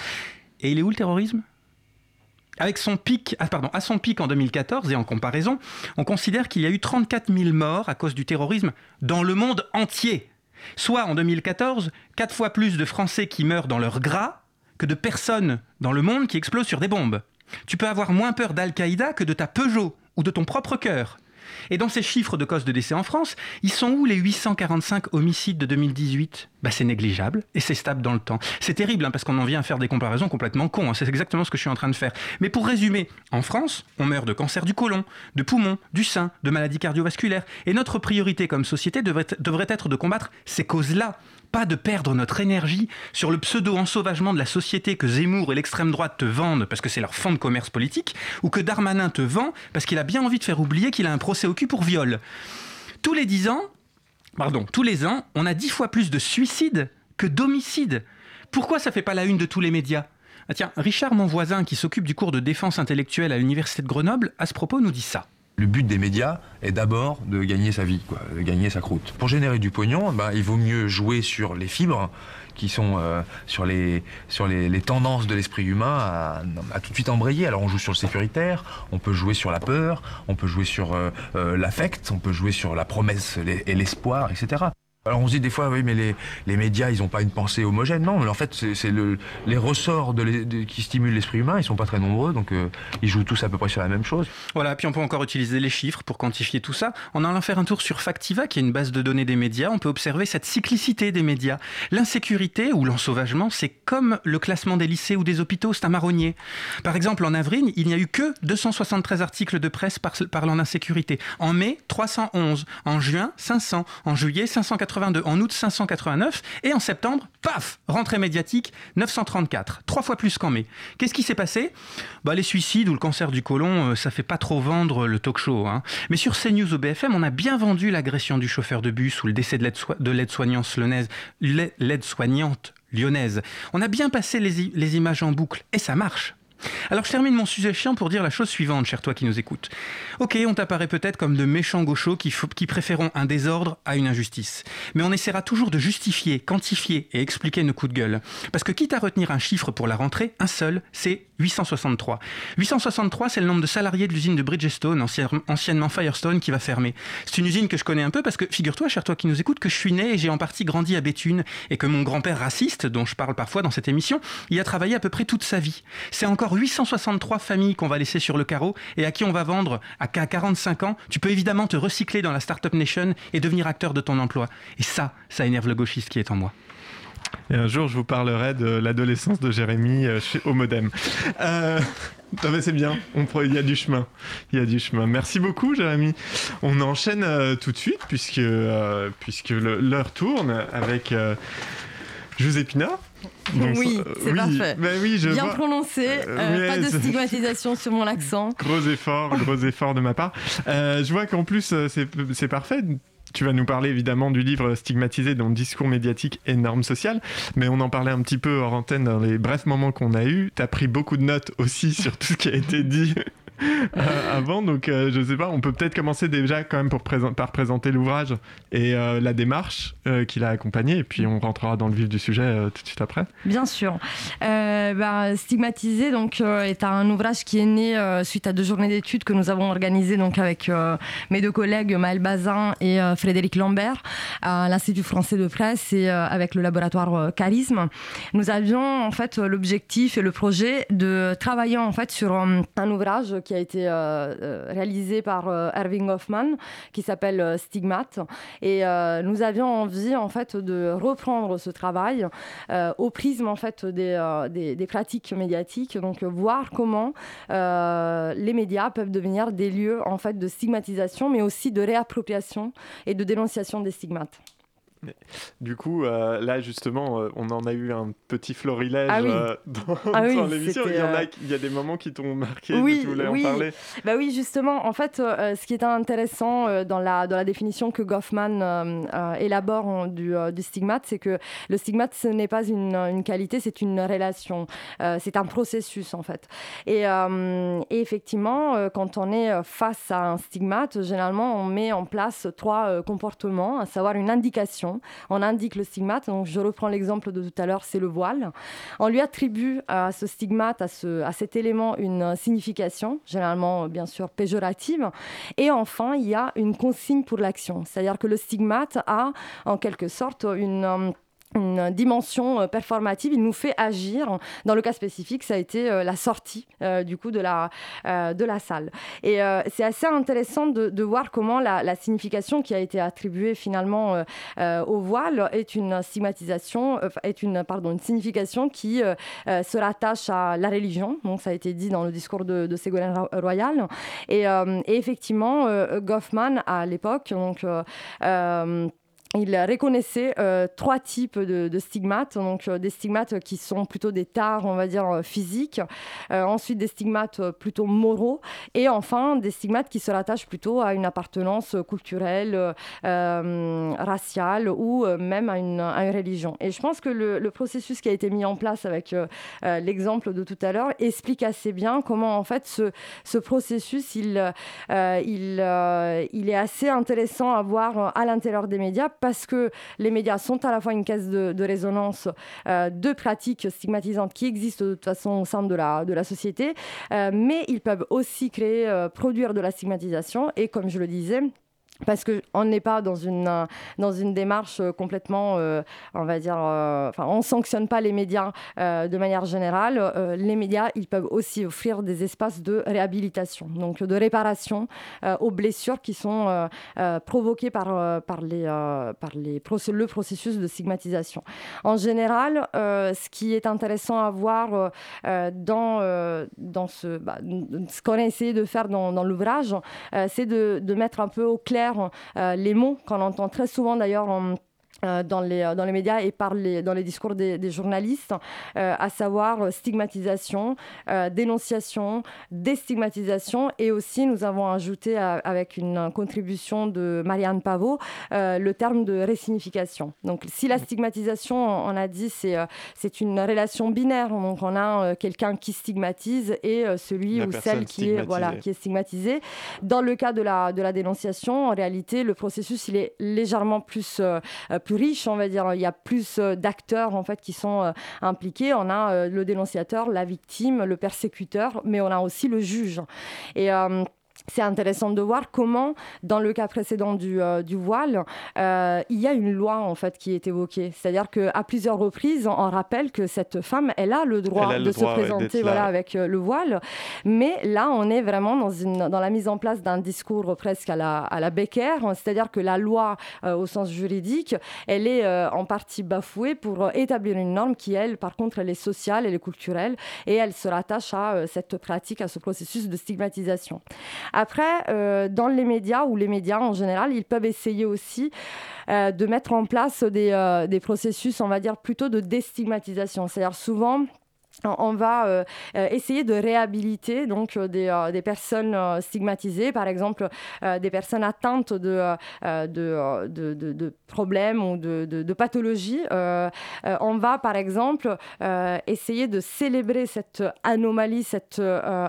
Speaker 2: Et il est où le terrorisme? Avec son pic, ah, pardon, à son pic en 2014 et en comparaison, on considère qu'il y a eu 34 000 morts à cause du terrorisme dans le monde entier. Soit en 2014, 4 fois plus de Français qui meurent dans leur gras que de personnes dans le monde qui explosent sur des bombes. Tu peux avoir moins peur d'Al-Qaïda que de ta Peugeot ou de ton propre cœur. Et dans ces chiffres de cause de décès en France, ils sont où les 845 homicides de 2018 bah, C'est négligeable et c'est stable dans le temps. C'est terrible hein, parce qu'on en vient à faire des comparaisons complètement cons. Hein. C'est exactement ce que je suis en train de faire. Mais pour résumer, en France, on meurt de cancer du côlon, de poumon, du sein, de maladies cardiovasculaires. Et notre priorité comme société devrait, devrait être de combattre ces causes-là pas de perdre notre énergie sur le pseudo-ensauvagement de la société que Zemmour et l'extrême droite te vendent parce que c'est leur fond de commerce politique, ou que Darmanin te vend parce qu'il a bien envie de faire oublier qu'il a un procès au cul pour viol. Tous les dix ans, pardon, tous les ans, on a dix fois plus de suicides que d'homicides. Pourquoi ça fait pas la une de tous les médias? Ah Tiens, Richard, mon voisin, qui s'occupe du cours de défense intellectuelle à l'université de Grenoble, à ce propos nous dit ça.
Speaker 33: Le but des médias est d'abord de gagner sa vie, quoi, de gagner sa croûte. Pour générer du pognon, bah, il vaut mieux jouer sur les fibres qui sont euh, sur, les, sur les, tendances de l'esprit humain à, tout de suite embrayer. Alors on joue sur le sécuritaire, on peut jouer sur la peur, on peut jouer sur euh, euh, l'affect, on peut jouer sur la promesse et l'espoir, etc. Alors on se dit des fois, oui, mais les, les médias, ils n'ont pas une pensée homogène. Non, mais en fait, c'est le, les ressorts de qui stimulent l'esprit humain, ils sont pas très nombreux, donc euh, ils jouent tous à peu près sur la même chose.
Speaker 2: Voilà, puis on peut encore utiliser les chiffres pour quantifier tout ça. En allant faire un tour sur Factiva, qui est une base de données des médias, on peut observer cette cyclicité des médias. L'insécurité ou l'ensauvagement, c'est comme le classement des lycées ou des hôpitaux, c'est un marronnier. Par exemple, en avril, il n'y a eu que 273 articles de presse parlant d'insécurité. En mai, 311. En juin, 500. En juillet, 580 en août 589 et en septembre, paf, rentrée médiatique 934, trois fois plus qu'en mai. Qu'est-ce qui s'est passé? Bah, Les suicides ou le cancer du côlon, euh, ça fait pas trop vendre le talk show. Hein. Mais sur CNews au BFM, on a bien vendu l'agression du chauffeur de bus ou le décès de l'aide-soignante lyonnaise. On a bien passé les images en boucle et ça marche. Alors je termine mon sujet chiant pour dire la chose suivante, cher toi qui nous écoutes. Ok, on t'apparaît peut-être comme de méchants gauchos qui, qui préférons un désordre à une injustice. Mais on essaiera toujours de justifier, quantifier et expliquer nos coups de gueule. Parce que quitte à retenir un chiffre pour la rentrée, un seul, c'est 863. 863, c'est le nombre de salariés de l'usine de Bridgestone, anciennement Firestone, qui va fermer. C'est une usine que je connais un peu parce que, figure-toi, cher toi qui nous écoutes, que je suis né et j'ai en partie grandi à Béthune et que mon grand-père raciste, dont je parle parfois dans cette émission, y a travaillé à peu près toute sa vie. C'est encore 863 familles qu'on va laisser sur le carreau et à qui on va vendre à 45 ans. Tu peux évidemment te recycler dans la Startup Nation et devenir acteur de ton emploi. Et ça, ça énerve le gauchiste qui est en moi.
Speaker 1: Et un jour, je vous parlerai de l'adolescence de Jérémy euh, chez, au modem. Euh, c'est bien, il y a du chemin. Il y a du chemin. Merci beaucoup, Jérémy. On enchaîne euh, tout de suite, puisque, euh, puisque l'heure tourne avec José Pina
Speaker 23: oui, c'est parfait.
Speaker 1: Ben oui, je
Speaker 23: Bien prononcé, euh, pas de stigmatisation sur mon accent.
Speaker 1: Gros effort, gros effort de ma part. je vois qu'en plus, c'est parfait. Tu vas nous parler évidemment du livre stigmatisé dans le discours médiatique et normes sociales, mais on en parlait un petit peu hors antenne dans les brefs moments qu'on a eus. Tu pris beaucoup de notes aussi sur tout ce qui a été dit euh, avant. Donc, euh, je sais pas, on peut peut-être commencer déjà quand même pour par présenter l'ouvrage et euh, la démarche qui l'a accompagné, et puis on rentrera dans le vif du sujet tout de suite après.
Speaker 23: Bien sûr. Bah, Stigmatisé donc, est un ouvrage qui est né suite à deux journées d'études que nous avons organisées donc, avec mes deux collègues Maël Bazin et Frédéric Lambert à l'Institut français de presse et avec le laboratoire Charisme. Nous avions en fait l'objectif et le projet de travailler en fait sur un ouvrage qui qui a été euh, euh, réalisé par euh, Erving Hoffman, qui s'appelle Stigmate. Et nous avions envie, en fait, de reprendre ce travail au prisme, en fait, des, des, des pratiques médiatiques. Donc, voir comment les médias peuvent devenir des lieux, en fait, de stigmatisation, mais aussi de réappropriation et de dénonciation des stigmates.
Speaker 1: Du coup, euh, là justement, euh, on en a eu un petit florilège
Speaker 23: ah
Speaker 1: euh, dans,
Speaker 23: ah
Speaker 1: l'émission. Il y en a, il y a des moments qui t'ont marqué.
Speaker 23: Oui,
Speaker 1: tu voulais
Speaker 23: oui.
Speaker 1: en parler.
Speaker 23: Bah oui, justement. En fait, ce qui est intéressant dans la dans la définition que Goffman élabore du, du, stigmate, c'est que le stigmate ce n'est pas une, une qualité, c'est une relation. c'est un processus en fait. Et, et effectivement, quand on est face à un stigmate, généralement, on met en place trois comportements, à savoir une indication on indique le stigmate. Donc, je reprends l'exemple de tout à l'heure, c'est le voile. On lui attribue à ce stigmate, à, ce, à cet élément, une signification, généralement, bien sûr, péjorative. Et enfin, il y a une consigne pour l'action. C'est-à-dire que le stigmate a, en quelque sorte, une une dimension euh, performative, il nous fait agir. Dans le cas spécifique, ça a été euh, la sortie euh, du coup de la, de la salle. Et c'est assez intéressant de, voir comment la, signification qui a été attribuée finalement au voile est une stigmatisation, est une, pardon, une signification qui se rattache à la religion. Donc ça a été dit dans le discours de, de Ségolène Royal. Et, et effectivement, Goffman à l'époque, donc il reconnaissait euh, trois types de, stigmates, donc euh, des stigmates qui sont plutôt des tares, on va dire, euh, physiques, ensuite des stigmates plutôt moraux, et enfin des stigmates qui se rattachent plutôt à une appartenance culturelle, raciale ou même à une, religion. Et je pense que le, processus qui a été mis en place avec l'exemple de tout à l'heure explique assez bien comment en fait ce, ce processus, il, il est assez intéressant à voir à l'intérieur des médias parce que les médias sont à la fois une caisse de, résonance euh, de pratiques stigmatisantes qui existent de toute façon au sein de la, société, euh, mais ils peuvent aussi créer, euh, produire de la stigmatisation. Et comme je le disais, parce qu'on n'est pas dans une, euh, dans une démarche euh, complètement, euh, on va dire, on ne sanctionne pas les médias de manière générale. les médias, ils peuvent aussi offrir des espaces de réhabilitation, donc de réparation aux blessures qui sont provoquées par, par, les, par les, le processus de stigmatisation. En général, ce qui est intéressant à voir dans, dans ce, bah, ce qu'on a essayé de faire dans, dans l'ouvrage, c'est de, de mettre un peu au clair les mots qu'on entend très souvent d'ailleurs en euh, dans, les, euh, dans les médias et par les, dans les discours des, journalistes, euh, à savoir stigmatisation, dénonciation, déstigmatisation et aussi nous avons ajouté avec une contribution de Marianne Pavot le terme de résignification. Donc si la stigmatisation, on a dit, c'est c'est une relation binaire, donc on a quelqu'un qui stigmatise et celui ou celle qui est, voilà, qui est stigmatisé. Dans le cas de la, de la dénonciation, en réalité, le processus il est légèrement plus, plus on va dire. Il y a plus euh, d'acteurs en fait qui sont euh, impliqués. On a euh, le dénonciateur, la victime, le persécuteur, mais on a aussi le juge. Et c'est intéressant de voir comment, dans le cas précédent du, euh, du voile, euh, il y a une loi en fait qui est évoquée. C'est-à-dire qu'à plusieurs reprises, on rappelle que cette femme, elle a le droit de se présenter voilà, avec euh, le voile. Mais là, on est vraiment dans, une, dans la mise en place d'un discours presque à la, à la Becker. C'est-à-dire que la loi, au sens juridique, elle est en partie bafouée pour établir une norme qui, elle, par contre, elle est sociale, elle est culturelle et elle se rattache à cette pratique, à ce processus de stigmatisation. Après, euh, dans les médias, ou les médias en général, ils peuvent essayer aussi euh, de mettre en place des, euh, des processus, on va dire, plutôt de déstigmatisation. C'est-à-dire souvent, on va euh, euh, essayer de réhabiliter donc euh, des, personnes stigmatisées, par exemple des personnes atteintes de, de, problèmes ou de, pathologies. on va par exemple essayer de célébrer cette anomalie, cette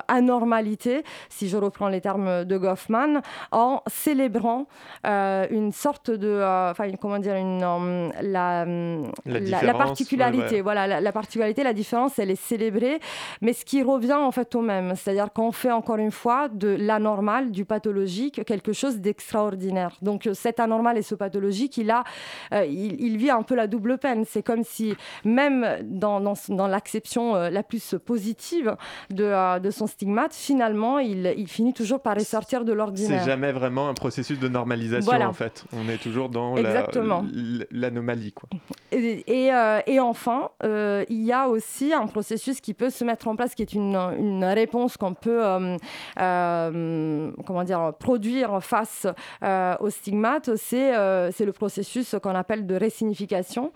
Speaker 23: anormalité, si je reprends les termes de Goffman, en célébrant une sorte de, enfin comment dire, une, la, la, particularité. Voilà, la, la particularité, la différence, elle est célébrer, mais ce qui revient en fait au même, c'est-à-dire qu'on fait encore une fois de l'anormal, du pathologique, quelque chose d'extraordinaire. Donc euh, cet anormal et ce pathologique, il, a, euh, il, vit un peu la double peine. C'est comme si, même dans, dans, l'acception euh, la plus positive de, de son stigmate, finalement, il, il, finit toujours par ressortir de l'ordinaire.
Speaker 1: C'est jamais vraiment un processus de normalisation, en fait. On est toujours dans l'anomalie.
Speaker 23: Et, et, et enfin, il y a aussi un processus qui peut se mettre en place, qui est une, réponse qu'on peut comment dire, produire face au stigmate, c'est c'est le processus qu'on appelle de résignification,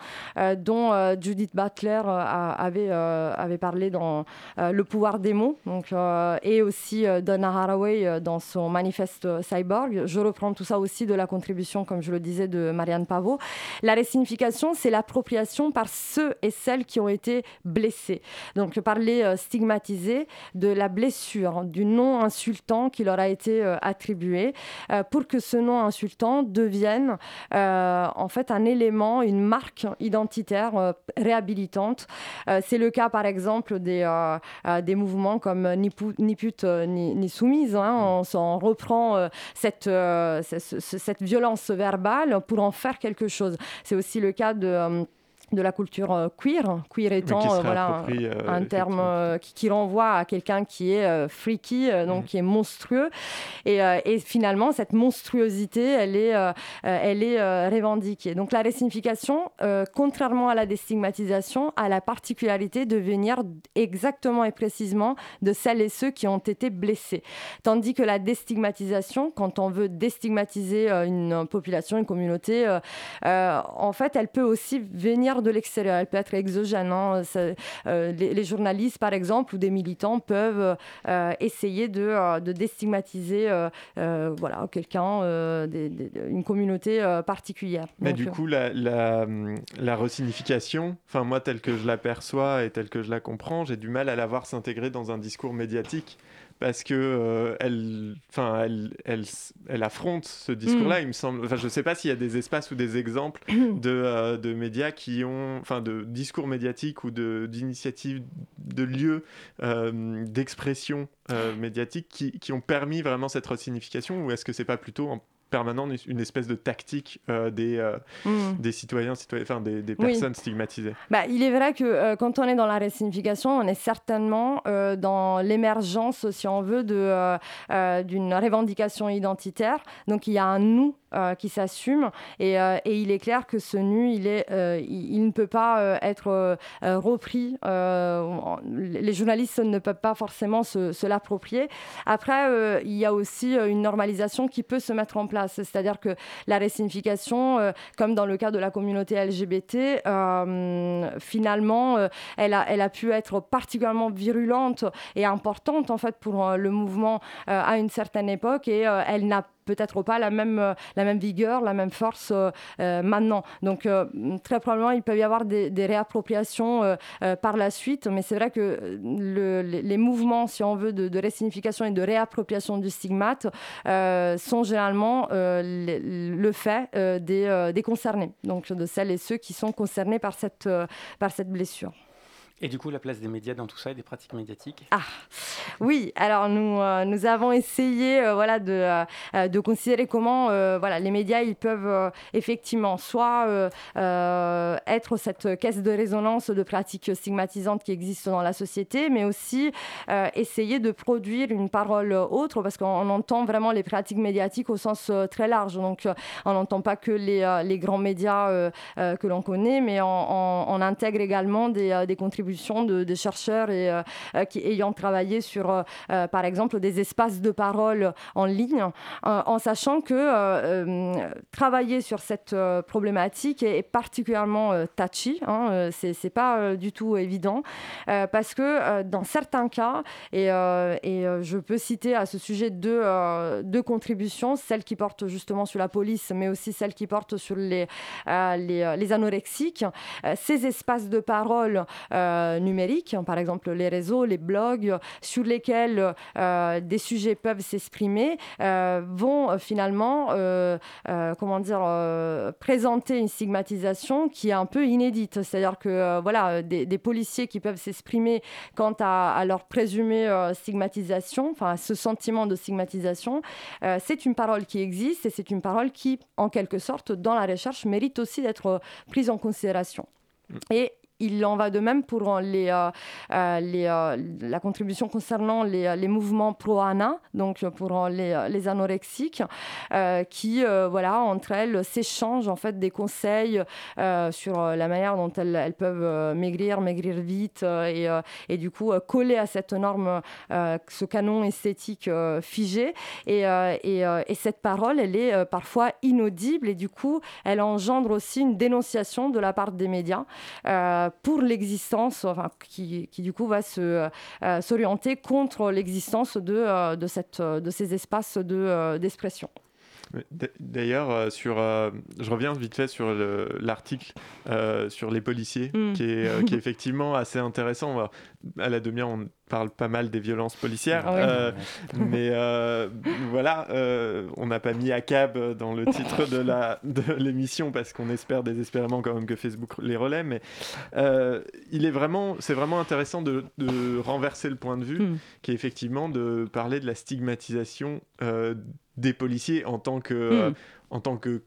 Speaker 23: dont Judith Butler avait, avait parlé dans Le pouvoir des mots, donc, et aussi Donna Haraway dans son manifeste Cyborg. Je reprends tout ça aussi de la contribution, comme je le disais, de Marianne Pavot. La résignification, c'est l'appropriation par ceux et celles qui ont été blessés. Donc, par les euh, stigmatisés de la blessure, du nom insultant qui leur a été euh, attribué, euh, pour que ce nom insultant devienne en fait un élément, une marque identitaire réhabilitante. c'est le cas, par exemple, des, des mouvements comme Ni, pute ni, soumise. Hein. On, on, reprend cette, cette violence verbale pour en faire quelque chose. C'est aussi le cas de euh, de la culture euh, queer, queer étant euh, voilà, un, terme qui, renvoie à quelqu'un qui est freaky, donc mm. qui est monstrueux. Et, et, finalement, cette monstruosité, elle est, elle est revendiquée. Donc la résignification, contrairement à la déstigmatisation, a la particularité de venir exactement et précisément de celles et ceux qui ont été blessés. Tandis que la déstigmatisation, quand on veut déstigmatiser une population, une communauté, en fait, elle peut aussi venir de l'extérieur, elle peut être exogène. Hein. Euh, les, journalistes, par exemple, ou des militants peuvent euh, essayer de, euh, de déstigmatiser voilà, quelqu'un, une communauté particulière.
Speaker 1: Mais du coup, la, la, la resignification, enfin moi, telle que je l'aperçois et telle que je la comprends, j'ai du mal à la voir s'intégrer dans un discours médiatique parce que euh, elle, enfin, elle, elle, elle, affronte ce discours-là. Mm. Il me semble. Enfin, je ne sais pas s'il y a des espaces ou des exemples de, euh, de médias qui ont, enfin, de discours médiatiques ou de d'initiatives, de lieux euh, d'expression médiatique qui, qui, ont permis vraiment cette resignification, ou est-ce que c'est pas plutôt en permanent une espèce de tactique euh, des, euh, hmm. des citoyens, enfin des, des personnes stigmatisées.
Speaker 23: Bah, il est vrai que euh, quand on est dans la résignification, on est certainement dans l'émergence, si on veut, d'une revendication identitaire. Donc il y a un nous qui s'assume. Et, et, il est clair que ce nu, il, est, il, ne peut pas être repris. les journalistes ne peuvent pas forcément se, l'approprier. Après, il y a aussi une normalisation qui peut se mettre en place. C'est-à-dire que la résignification, comme dans le cas de la communauté LGBT, finalement, elle, a, elle a pu être particulièrement virulente et importante en fait pour le mouvement à une certaine époque et elle n'a peut-être pas la même, euh, la même vigueur, la même force euh, euh, maintenant. Donc très probablement, il peut y avoir des, réappropriations par la suite, mais c'est vrai que les, mouvements, si on veut, de, de résignification et de réappropriation du stigmate sont généralement le, fait des, des, concernés, donc de celles et ceux qui sont concernés par cette, par cette blessure.
Speaker 26: Et du coup, la place des médias dans tout ça et des pratiques médiatiques
Speaker 23: Ah, oui. Alors, nous, euh, nous avons essayé euh, voilà, de, euh, de considérer comment voilà, les médias ils peuvent effectivement soit être cette caisse de résonance de pratiques stigmatisantes qui existent dans la société, mais aussi essayer de produire une parole autre, parce qu'on entend vraiment les pratiques médiatiques au sens très large. Donc, on n'entend pas que les, les, grands médias que l'on connaît, mais on, intègre également des, des contributions de, chercheurs et, euh, euh, qui, ayant travaillé sur, euh, par exemple, des espaces de parole en ligne, en sachant que travailler sur cette problématique est, particulièrement touchy. Hein, c'est pas du tout évident parce que dans certains cas, et, je peux citer à ce sujet deux, contributions, celle qui porte justement sur la police, mais aussi celle qui porte sur les, les anorexiques. ces espaces de parole euh, numériques, hein, par exemple les réseaux, les blogs, sur lesquels euh, des sujets peuvent s'exprimer, euh, vont finalement, comment dire, présenter une stigmatisation qui est un peu inédite. C'est-à-dire que voilà, des, policiers qui peuvent s'exprimer quant à, leur présumée stigmatisation, enfin ce sentiment de stigmatisation, c'est une parole qui existe et c'est une parole qui, en quelque sorte, dans la recherche, mérite aussi d'être prise en considération. Mm. Et il en va de même pour les, les, la contribution concernant les, mouvements pro-ANA, donc pour les, anorexiques, qui, voilà, entre elles, s'échangent en fait des conseils sur la manière dont elles, peuvent maigrir, maigrir vite et, du coup coller à cette norme, ce canon esthétique figé. Et, et, et, cette parole, elle est parfois inaudible et du coup, elle engendre aussi une dénonciation de la part des médias euh, pour l'existence, qui, du coup va se, euh, s'orienter contre l'existence de, euh, ces espaces de, d'expression.
Speaker 1: D'ailleurs, sur, je reviens vite fait sur l'article sur les policiers, mm. qui, est, qui, est, effectivement assez intéressant. À la demi-heure, on parle pas mal des violences policières. Ah euh, mais euh, voilà, euh, on n'a pas mis à cab dans le titre de la de l'émission parce qu'on espère désespérément quand même que Facebook les relaie. Mais il est vraiment, c'est vraiment intéressant de, de, renverser le point de vue, mm. qui est effectivement de parler de la stigmatisation des policiers en tant que, mm. en tant que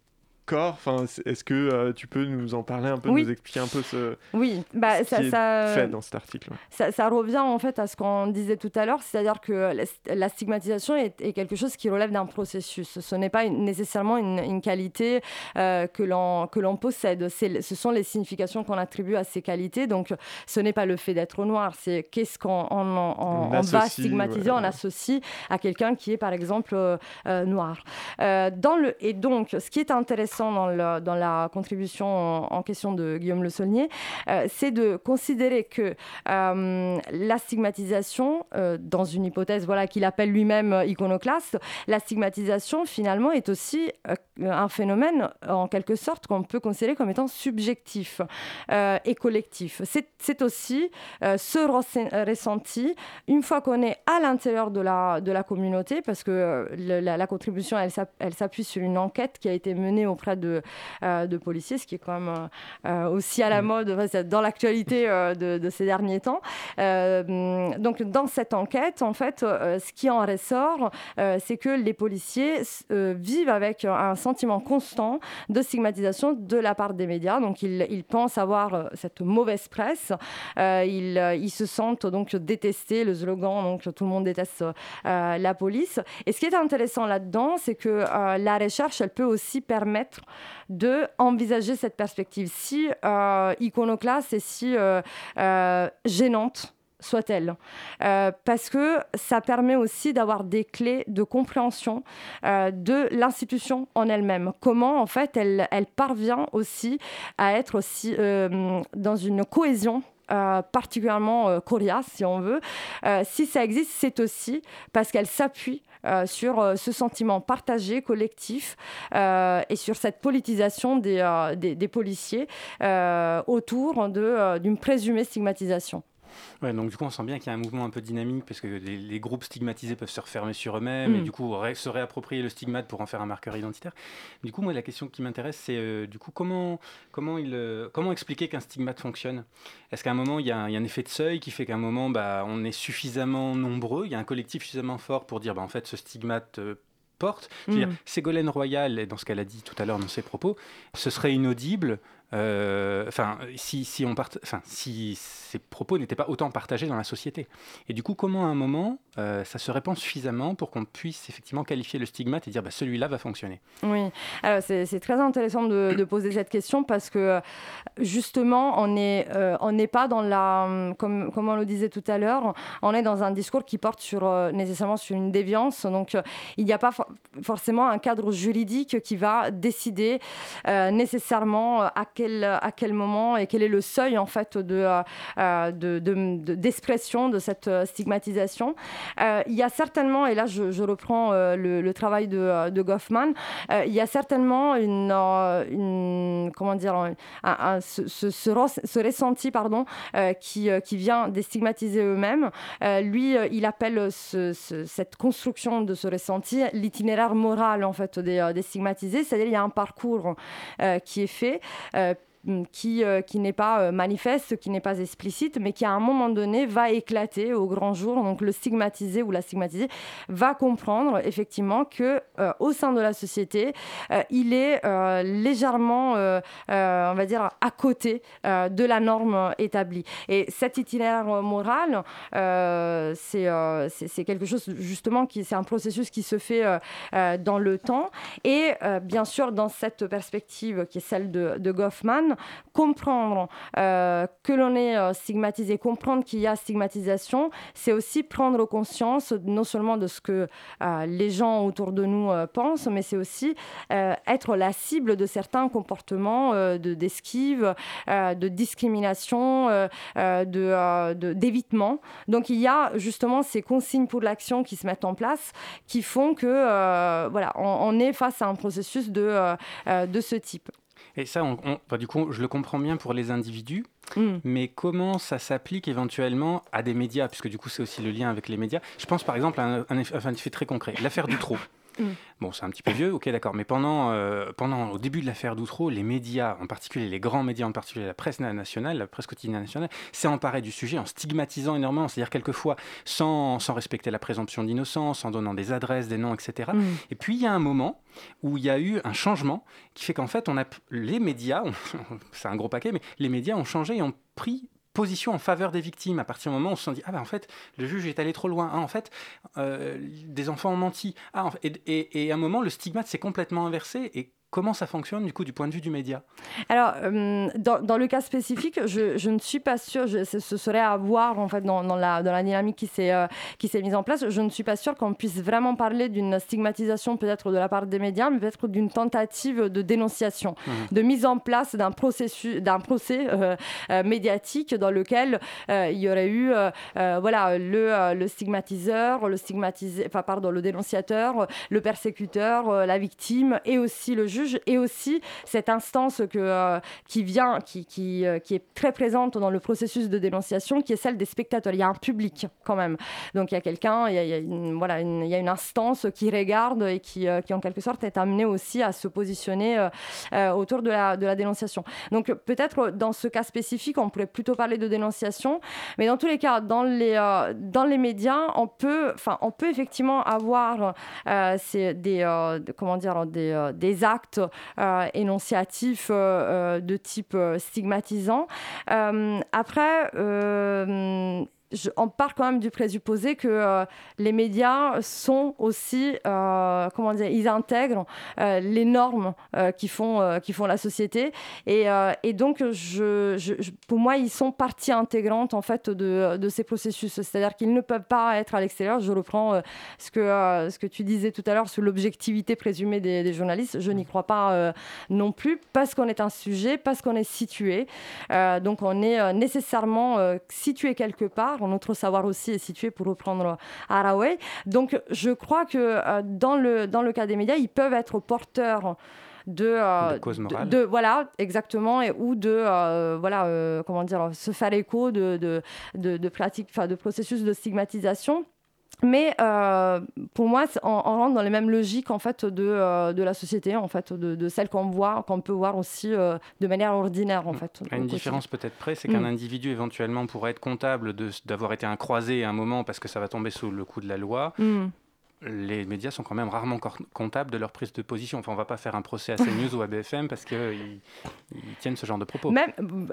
Speaker 1: Enfin, est-ce que euh, tu peux nous en parler un peu, nous expliquer un peu ce,
Speaker 23: oui. bah, ça,
Speaker 1: qui ça, est fait dans cet article
Speaker 23: ça, ça, revient en fait à ce qu'on disait tout à l'heure, c'est-à-dire que la, stigmatisation est, quelque chose qui relève d'un processus. Ce n'est pas nécessairement une, qualité euh, que l'on possède. Ce sont les significations qu'on attribue à ces qualités. Donc, ce n'est pas le fait d'être noir, c'est qu'est-ce qu'on on, va stigmatiser, on associe à quelqu'un qui est par exemple euh, noir. dans le, et donc, ce qui est intéressant dans, la contribution en, question de Guillaume Le Saulnier, euh, c'est de considérer que euh, la stigmatisation, euh, dans une hypothèse voilà, qu'il appelle lui-même iconoclaste, la stigmatisation finalement est aussi un phénomène en quelque sorte qu'on peut considérer comme étant subjectif et collectif. C'est aussi ce ressenti, une fois qu'on est à l'intérieur de la, communauté, parce que la, la, contribution, elle s'appuie sur une enquête qui a été menée auprès de, euh, de policiers, ce qui est quand même euh, aussi à la mm. mode dans l'actualité euh, de, ces derniers temps. donc dans cette enquête, en fait, ce qui en ressort, c'est que les policiers vivent avec un sentiment constant de stigmatisation de la part des médias. Donc ils, ils pensent avoir cette mauvaise presse. ils, ils, se sentent donc détestés. Le slogan, donc tout le monde déteste la police. Et ce qui est intéressant là-dedans, c'est que la recherche, elle peut aussi permettre de envisager cette perspective, si euh, iconoclaste et si euh, euh, gênante soit-elle. parce que ça permet aussi d'avoir des clés de compréhension de l'institution en elle-même. Comment, en fait, elle parvient aussi à être aussi dans une cohésion particulièrement coriace, si on veut. si ça existe, c'est aussi parce qu'elle s'appuie euh, sur euh, ce sentiment partagé, collectif, euh, et sur cette politisation des policiers autour d'une présumée stigmatisation.
Speaker 2: Ouais, donc du coup, on sent bien qu'il y a un mouvement un peu dynamique parce que les, groupes stigmatisés peuvent se refermer sur eux-mêmes et mm. du coup se réapproprier le stigmate pour en faire un marqueur identitaire. Du coup, moi, la question qui m'intéresse, c'est euh, du coup comment comment il euh, comment expliquer qu'un stigmate fonctionne? Est-ce qu'à un moment il y, a un, effet de seuil qui fait qu'à un moment, bah, on est suffisamment nombreux, il y a un collectif suffisamment fort pour dire, bah, en fait, ce stigmate euh, porte? Mm. Ségolène Royal, dans ce qu'elle a dit tout à l'heure dans ses propos, ce serait inaudible euh, enfin, si, si, on part, enfin, si ces propos n'étaient pas autant partagés dans la société. Et du coup, comment à un moment euh, ça se répand suffisamment pour qu'on puisse effectivement qualifier le stigmate et dire bah, celui-là va fonctionner?
Speaker 23: Oui, c'est très intéressant de, poser cette question parce que justement, on n'est euh, n'est pas dans la, comme, comme on le disait tout à l'heure, on est dans un discours qui porte sur, nécessairement sur une déviance. Donc, il n'y a pas forcément un cadre juridique qui va décider nécessairement à à quel moment et quel est le seuil en fait de, euh, d'expression de, cette euh, stigmatisation. Euh, il y a certainement, et là je, reprends le, travail de, Goffman, il y a certainement une, comment dire, un, ce, ce, ressenti pardon, qui, qui vient des stigmatisés eux-mêmes. lui, il appelle cette construction de ce ressenti l'itinéraire moral en fait des, des stigmatisés, c'est-à-dire il y a un parcours qui est fait qui, qui n'est pas manifeste, qui n'est pas explicite, mais qui à un moment donné va éclater au grand jour. Donc le stigmatisé ou la stigmatisée va comprendre effectivement que au sein de la société, il est légèrement, on va dire, à côté de la norme établie. Et cet itinéraire moral, c'est quelque chose justement qui, c'est un processus qui se fait dans le temps. Et bien sûr, dans cette perspective qui est celle de Goffman, comprendre euh, que l'on est euh, stigmatisé, comprendre qu'il y a stigmatisation, c'est aussi prendre conscience non seulement de ce que euh, les gens autour de nous pensent, mais c'est aussi être la cible de certains comportements de d'esquive, de discrimination, de, d'évitement. Donc il y a justement ces consignes pour l'action qui se mettent en place, qui font que voilà, on, est face à un processus de, de ce type.
Speaker 2: Et ça, on, bah, du coup, je le comprends bien pour les individus, mm. mais comment ça s'applique éventuellement à des médias Puisque du coup, c'est aussi le lien avec les médias. Je pense par exemple à un, un effet très concret, l'affaire du trop. Mm. Bon, c'est un petit peu vieux, ok, d'accord, mais pendant, euh, pendant, au début de l'affaire d'Outreau, les médias, en particulier les grands médias, en particulier la presse nationale, la presse quotidienne nationale, s'est emparé du sujet en stigmatisant énormément, c'est-à-dire quelquefois sans, sans respecter la présomption d'innocence, en donnant des adresses, des noms, etc. Mm. Et puis il y a un moment où il y a eu un changement qui fait qu'en fait, on a, les médias, c'est un gros paquet, mais les médias ont changé et ont pris en faveur des victimes. À partir du moment où on se dit, ah ben en fait, le juge est allé trop loin. Ah, en fait, euh, des enfants ont menti. Ah, et, et, et, à un moment, le stigmate s'est complètement inversé. Et Comment ça fonctionne du coup du point de vue du média?
Speaker 23: Alors, euh, dans, le cas spécifique, je, ne suis pas sûre, ce serait à voir en fait dans, la, dans la, dynamique qui s'est euh, mise en place. Je ne suis pas sûre qu'on puisse vraiment parler d'une stigmatisation peut-être de la part des médias, mais peut-être d'une tentative de dénonciation, mmh. de mise en place d'un processus, d'un procès euh, médiatique dans lequel il y aurait eu voilà le, le, stigmatiseur, le stigmatisé, enfin pardon, le dénonciateur, le persécuteur, la victime et aussi le juge et aussi cette instance euh, qui vient, euh, qui, est très présente dans le processus de dénonciation, qui est celle des spectateurs. Il y a un public quand même. Donc il y a quelqu'un, il, y a, une, instance qui regarde et qui, euh, qui en quelque sorte est amenée aussi à se positionner autour de la, dénonciation. Donc peut-être dans ce cas spécifique, on pourrait plutôt parler de dénonciation, mais dans tous les cas, dans les, médias, on peut, on peut effectivement avoir des actes euh, énonciatif euh, euh, de type stigmatisant. après, on part quand même du présupposé que euh, les médias sont aussi, euh, comment dire, ils intègrent euh, les normes qui, font, qui font la société. Et, et donc, je, pour moi, ils sont partie intégrante en fait de, de ces processus. C'est-à-dire qu'ils ne peuvent pas être à l'extérieur. Je reprends ce, que, ce que tu disais tout à l'heure sur l'objectivité présumée des, journalistes. Je n'y crois pas non plus parce qu'on est un sujet, parce qu'on est situé. donc, on est nécessairement situé quelque part notre savoir aussi est situé pour reprendre Haraway. Donc je crois que euh, dans, le, dans le cas des médias, ils peuvent être porteurs de,
Speaker 2: euh, de,
Speaker 23: voilà exactement et ou de euh, voilà comment dire se faire écho de de, de, de pratiques de processus de stigmatisation mais euh, pour moi, on, rentre dans les mêmes logiques en fait de, euh, de la société, en fait, de, de celles qu'on voit, qu'on peut voir aussi euh, de manière ordinaire, en fait.
Speaker 2: Une différence peut-être près, c'est qu'un mm. individu éventuellement pourrait être comptable d'avoir été un croisé à un moment parce que ça va tomber sous le coup de la loi. Mm les médias sont quand même rarement comptables de leur prise de position. Enfin, on va pas faire un procès à CNews ou à BFM parce qu'ils ils tiennent ce genre de propos.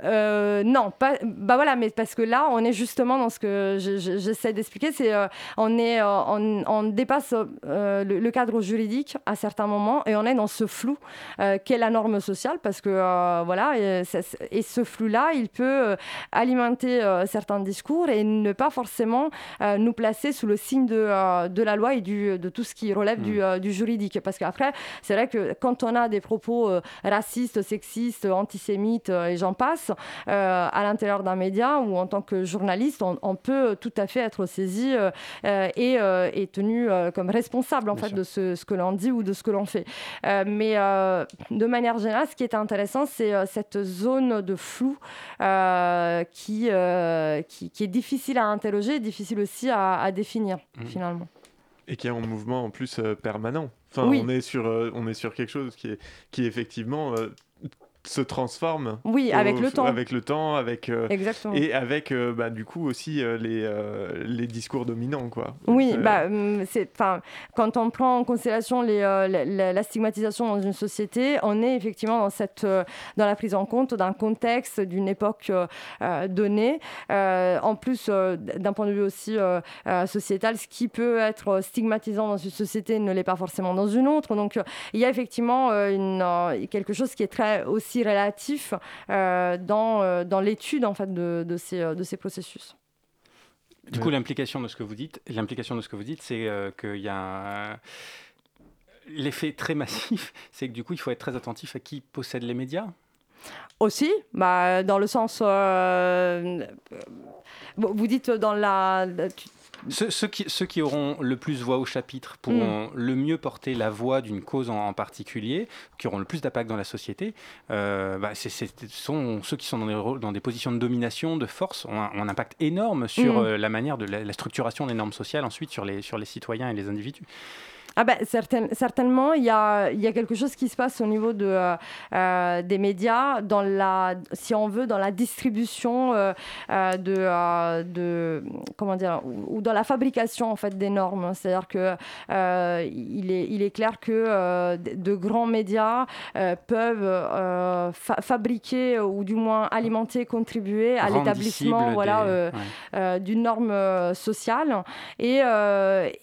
Speaker 23: Euh, non, bah voilà, mais parce que là, on est justement dans ce que j'essaie d'expliquer, c'est euh, on est, euh, on, dépasse le, cadre juridique à certains moments et on est dans ce flou qu'est la norme sociale parce que voilà, et, ce flou-là, il peut alimenter certains discours et ne pas forcément nous placer sous le signe de la loi et du de tout ce qui relève du, mm. euh, du, juridique. Parce qu'après, c'est vrai que quand on a des propos euh, racistes, sexistes, antisémites euh, et j'en passe, à l'intérieur d'un média ou en tant que journaliste, on, peut tout à fait être saisi et, et, tenu comme responsable en fait de ce, ce que l'on dit ou de ce que l'on fait. mais de manière générale, ce qui est intéressant, c'est cette zone de flou qui, qui, est difficile à interroger, difficile aussi à, définir mm. finalement
Speaker 1: et qui est en mouvement en plus euh, permanent. Enfin, on, est sur, euh, on est sur quelque chose qui est, qui effectivement euh, se transforme.
Speaker 23: Oui, avec le temps.
Speaker 1: Avec le temps, avec
Speaker 23: Exactement.
Speaker 1: et avec bah, du coup aussi les les discours dominants quoi.
Speaker 23: Oui, bah hum, c'est quand on prend en considération les, la, stigmatisation dans une société, on est effectivement dans cette dans la prise en compte d'un contexte d'une époque donnée. en plus d'un point de vue aussi sociétal, ce qui peut être stigmatisant dans une société ne l'est pas forcément dans une autre. Donc il y a effectivement une, quelque chose qui est très aussi relatif euh, dans, euh, dans l'étude en fait, de, de, ces, de ces processus.
Speaker 2: Du coup, l'implication de ce que vous dites, l'implication de ce que vous dites, c'est euh, qu'il y a l'effet très massif, c'est que du coup, il faut être très attentif à qui possède les médias.
Speaker 23: Aussi, bah, dans le sens, vous dites dans la,
Speaker 2: ceux, qui, ceux, qui, auront le plus voix au chapitre pourront mm. le mieux porter la voix d'une cause en, particulier, qui auront le plus d'impact dans la société. Euh, bah, ce sont ceux qui sont dans des, dans des, positions de domination, de force, ont un, impact énorme sur mm. euh, la manière de la, la, structuration des normes sociales, ensuite sur les, sur les citoyens et les individus.
Speaker 23: Ah ben, certainement, il y a, y a, quelque chose qui se passe au niveau de, euh, euh, des médias, dans la, si on veut, dans la distribution euh, de, de, comment dire, ou, dans la fabrication en fait des normes. C'est-à-dire que il est, il est clair que de, grands médias peuvent fabriquer ou du moins alimenter, contribuer à l'établissement voilà, d'une norme sociale et,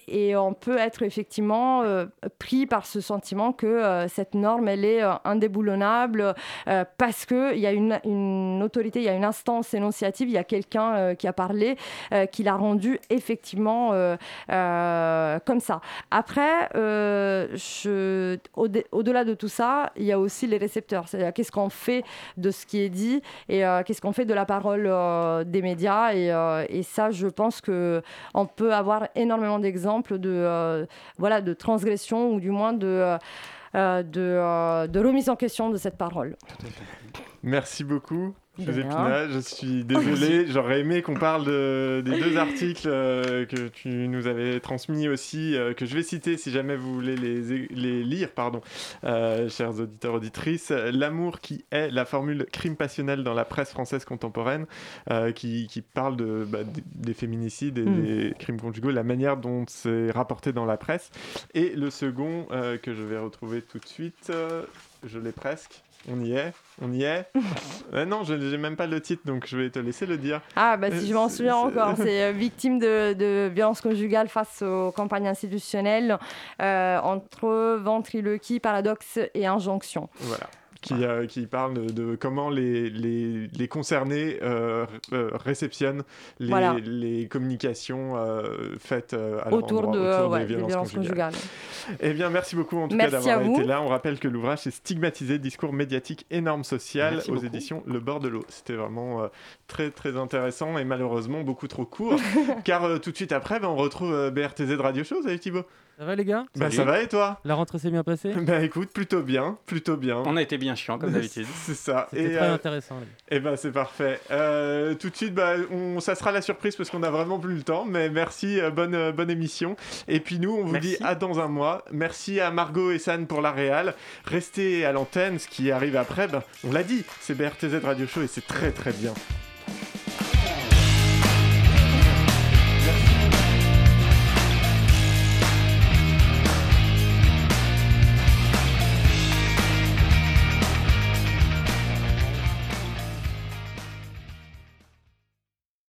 Speaker 23: et on peut être effectivement euh, pris par ce sentiment que euh, cette norme, elle est euh, indéboulonnable parce qu'il y a une, autorité, il y a une instance énonciative, il y a quelqu'un qui a parlé, qui l'a rendu effectivement comme ça. Après, au-delà de tout ça, il y a aussi les récepteurs. C'est-à-dire qu'est-ce qu'on fait de ce qui est dit et qu'est-ce qu'on fait de la parole des médias. Et, ça, je pense qu'on peut avoir énormément d'exemples de, voilà, de transgression ou du moins de, euh, euh, de, euh, de remise en question de cette parole.
Speaker 1: Merci beaucoup. Je suis désolé, j'aurais aimé qu'on parle des deux articles euh, que tu nous avais transmis aussi, euh, que je vais citer si jamais vous voulez les, les lire, pardon, euh, chers auditeurs, auditrices. L'amour qui est la formule crime passionnel dans la presse française contemporaine, qui, qui, parle de, bah, des féminicides et mm. des crimes conjugaux, la manière dont c'est rapporté dans la presse. Et le second, que je vais retrouver tout de suite, je l'ai presque. On y est On y est euh, Non, je n'ai même pas le titre, donc je vais te laisser le dire.
Speaker 23: Ah, bah si je m'en euh, souviens encore, c'est euh, victime de, de violences conjugales face aux campagnes institutionnelles entre ventriloquie, paradoxe et injonction.
Speaker 1: Voilà qui, qui parle de, comment les, les, les concernés euh, euh, réceptionnent les, les communications euh, faites à
Speaker 23: autour, de,
Speaker 1: autour des, violences conjugales. Eh bien, merci beaucoup en tout cas d'avoir été là. On rappelle que l'ouvrage est stigmatisé, discours médiatique et normes sociales aux éditions Le Bord de l'eau. C'était vraiment très très intéressant et malheureusement beaucoup trop court, car tout de suite après, ben, on retrouve BRTZ de Radio Show. Salut Thibaut
Speaker 34: ça va les gars
Speaker 1: Bah ça va et toi
Speaker 34: La rentrée s'est bien passée
Speaker 1: Bah écoute, plutôt bien, plutôt bien.
Speaker 2: On a été bien chiant comme d'habitude.
Speaker 34: c'est ça. C'était très euh, intéressant.
Speaker 1: Et bah c'est parfait. Euh, tout de suite, bah, on... ça sera la surprise parce qu'on a vraiment plus le temps, mais merci, euh, bonne, bonne émission. Et puis nous, on vous dit à dans un mois. Merci à Margot et San pour la réal. Restez à l'antenne, ce qui arrive après, bah, on l'a dit, c'est BRTZ Radio Show et c'est très très bien.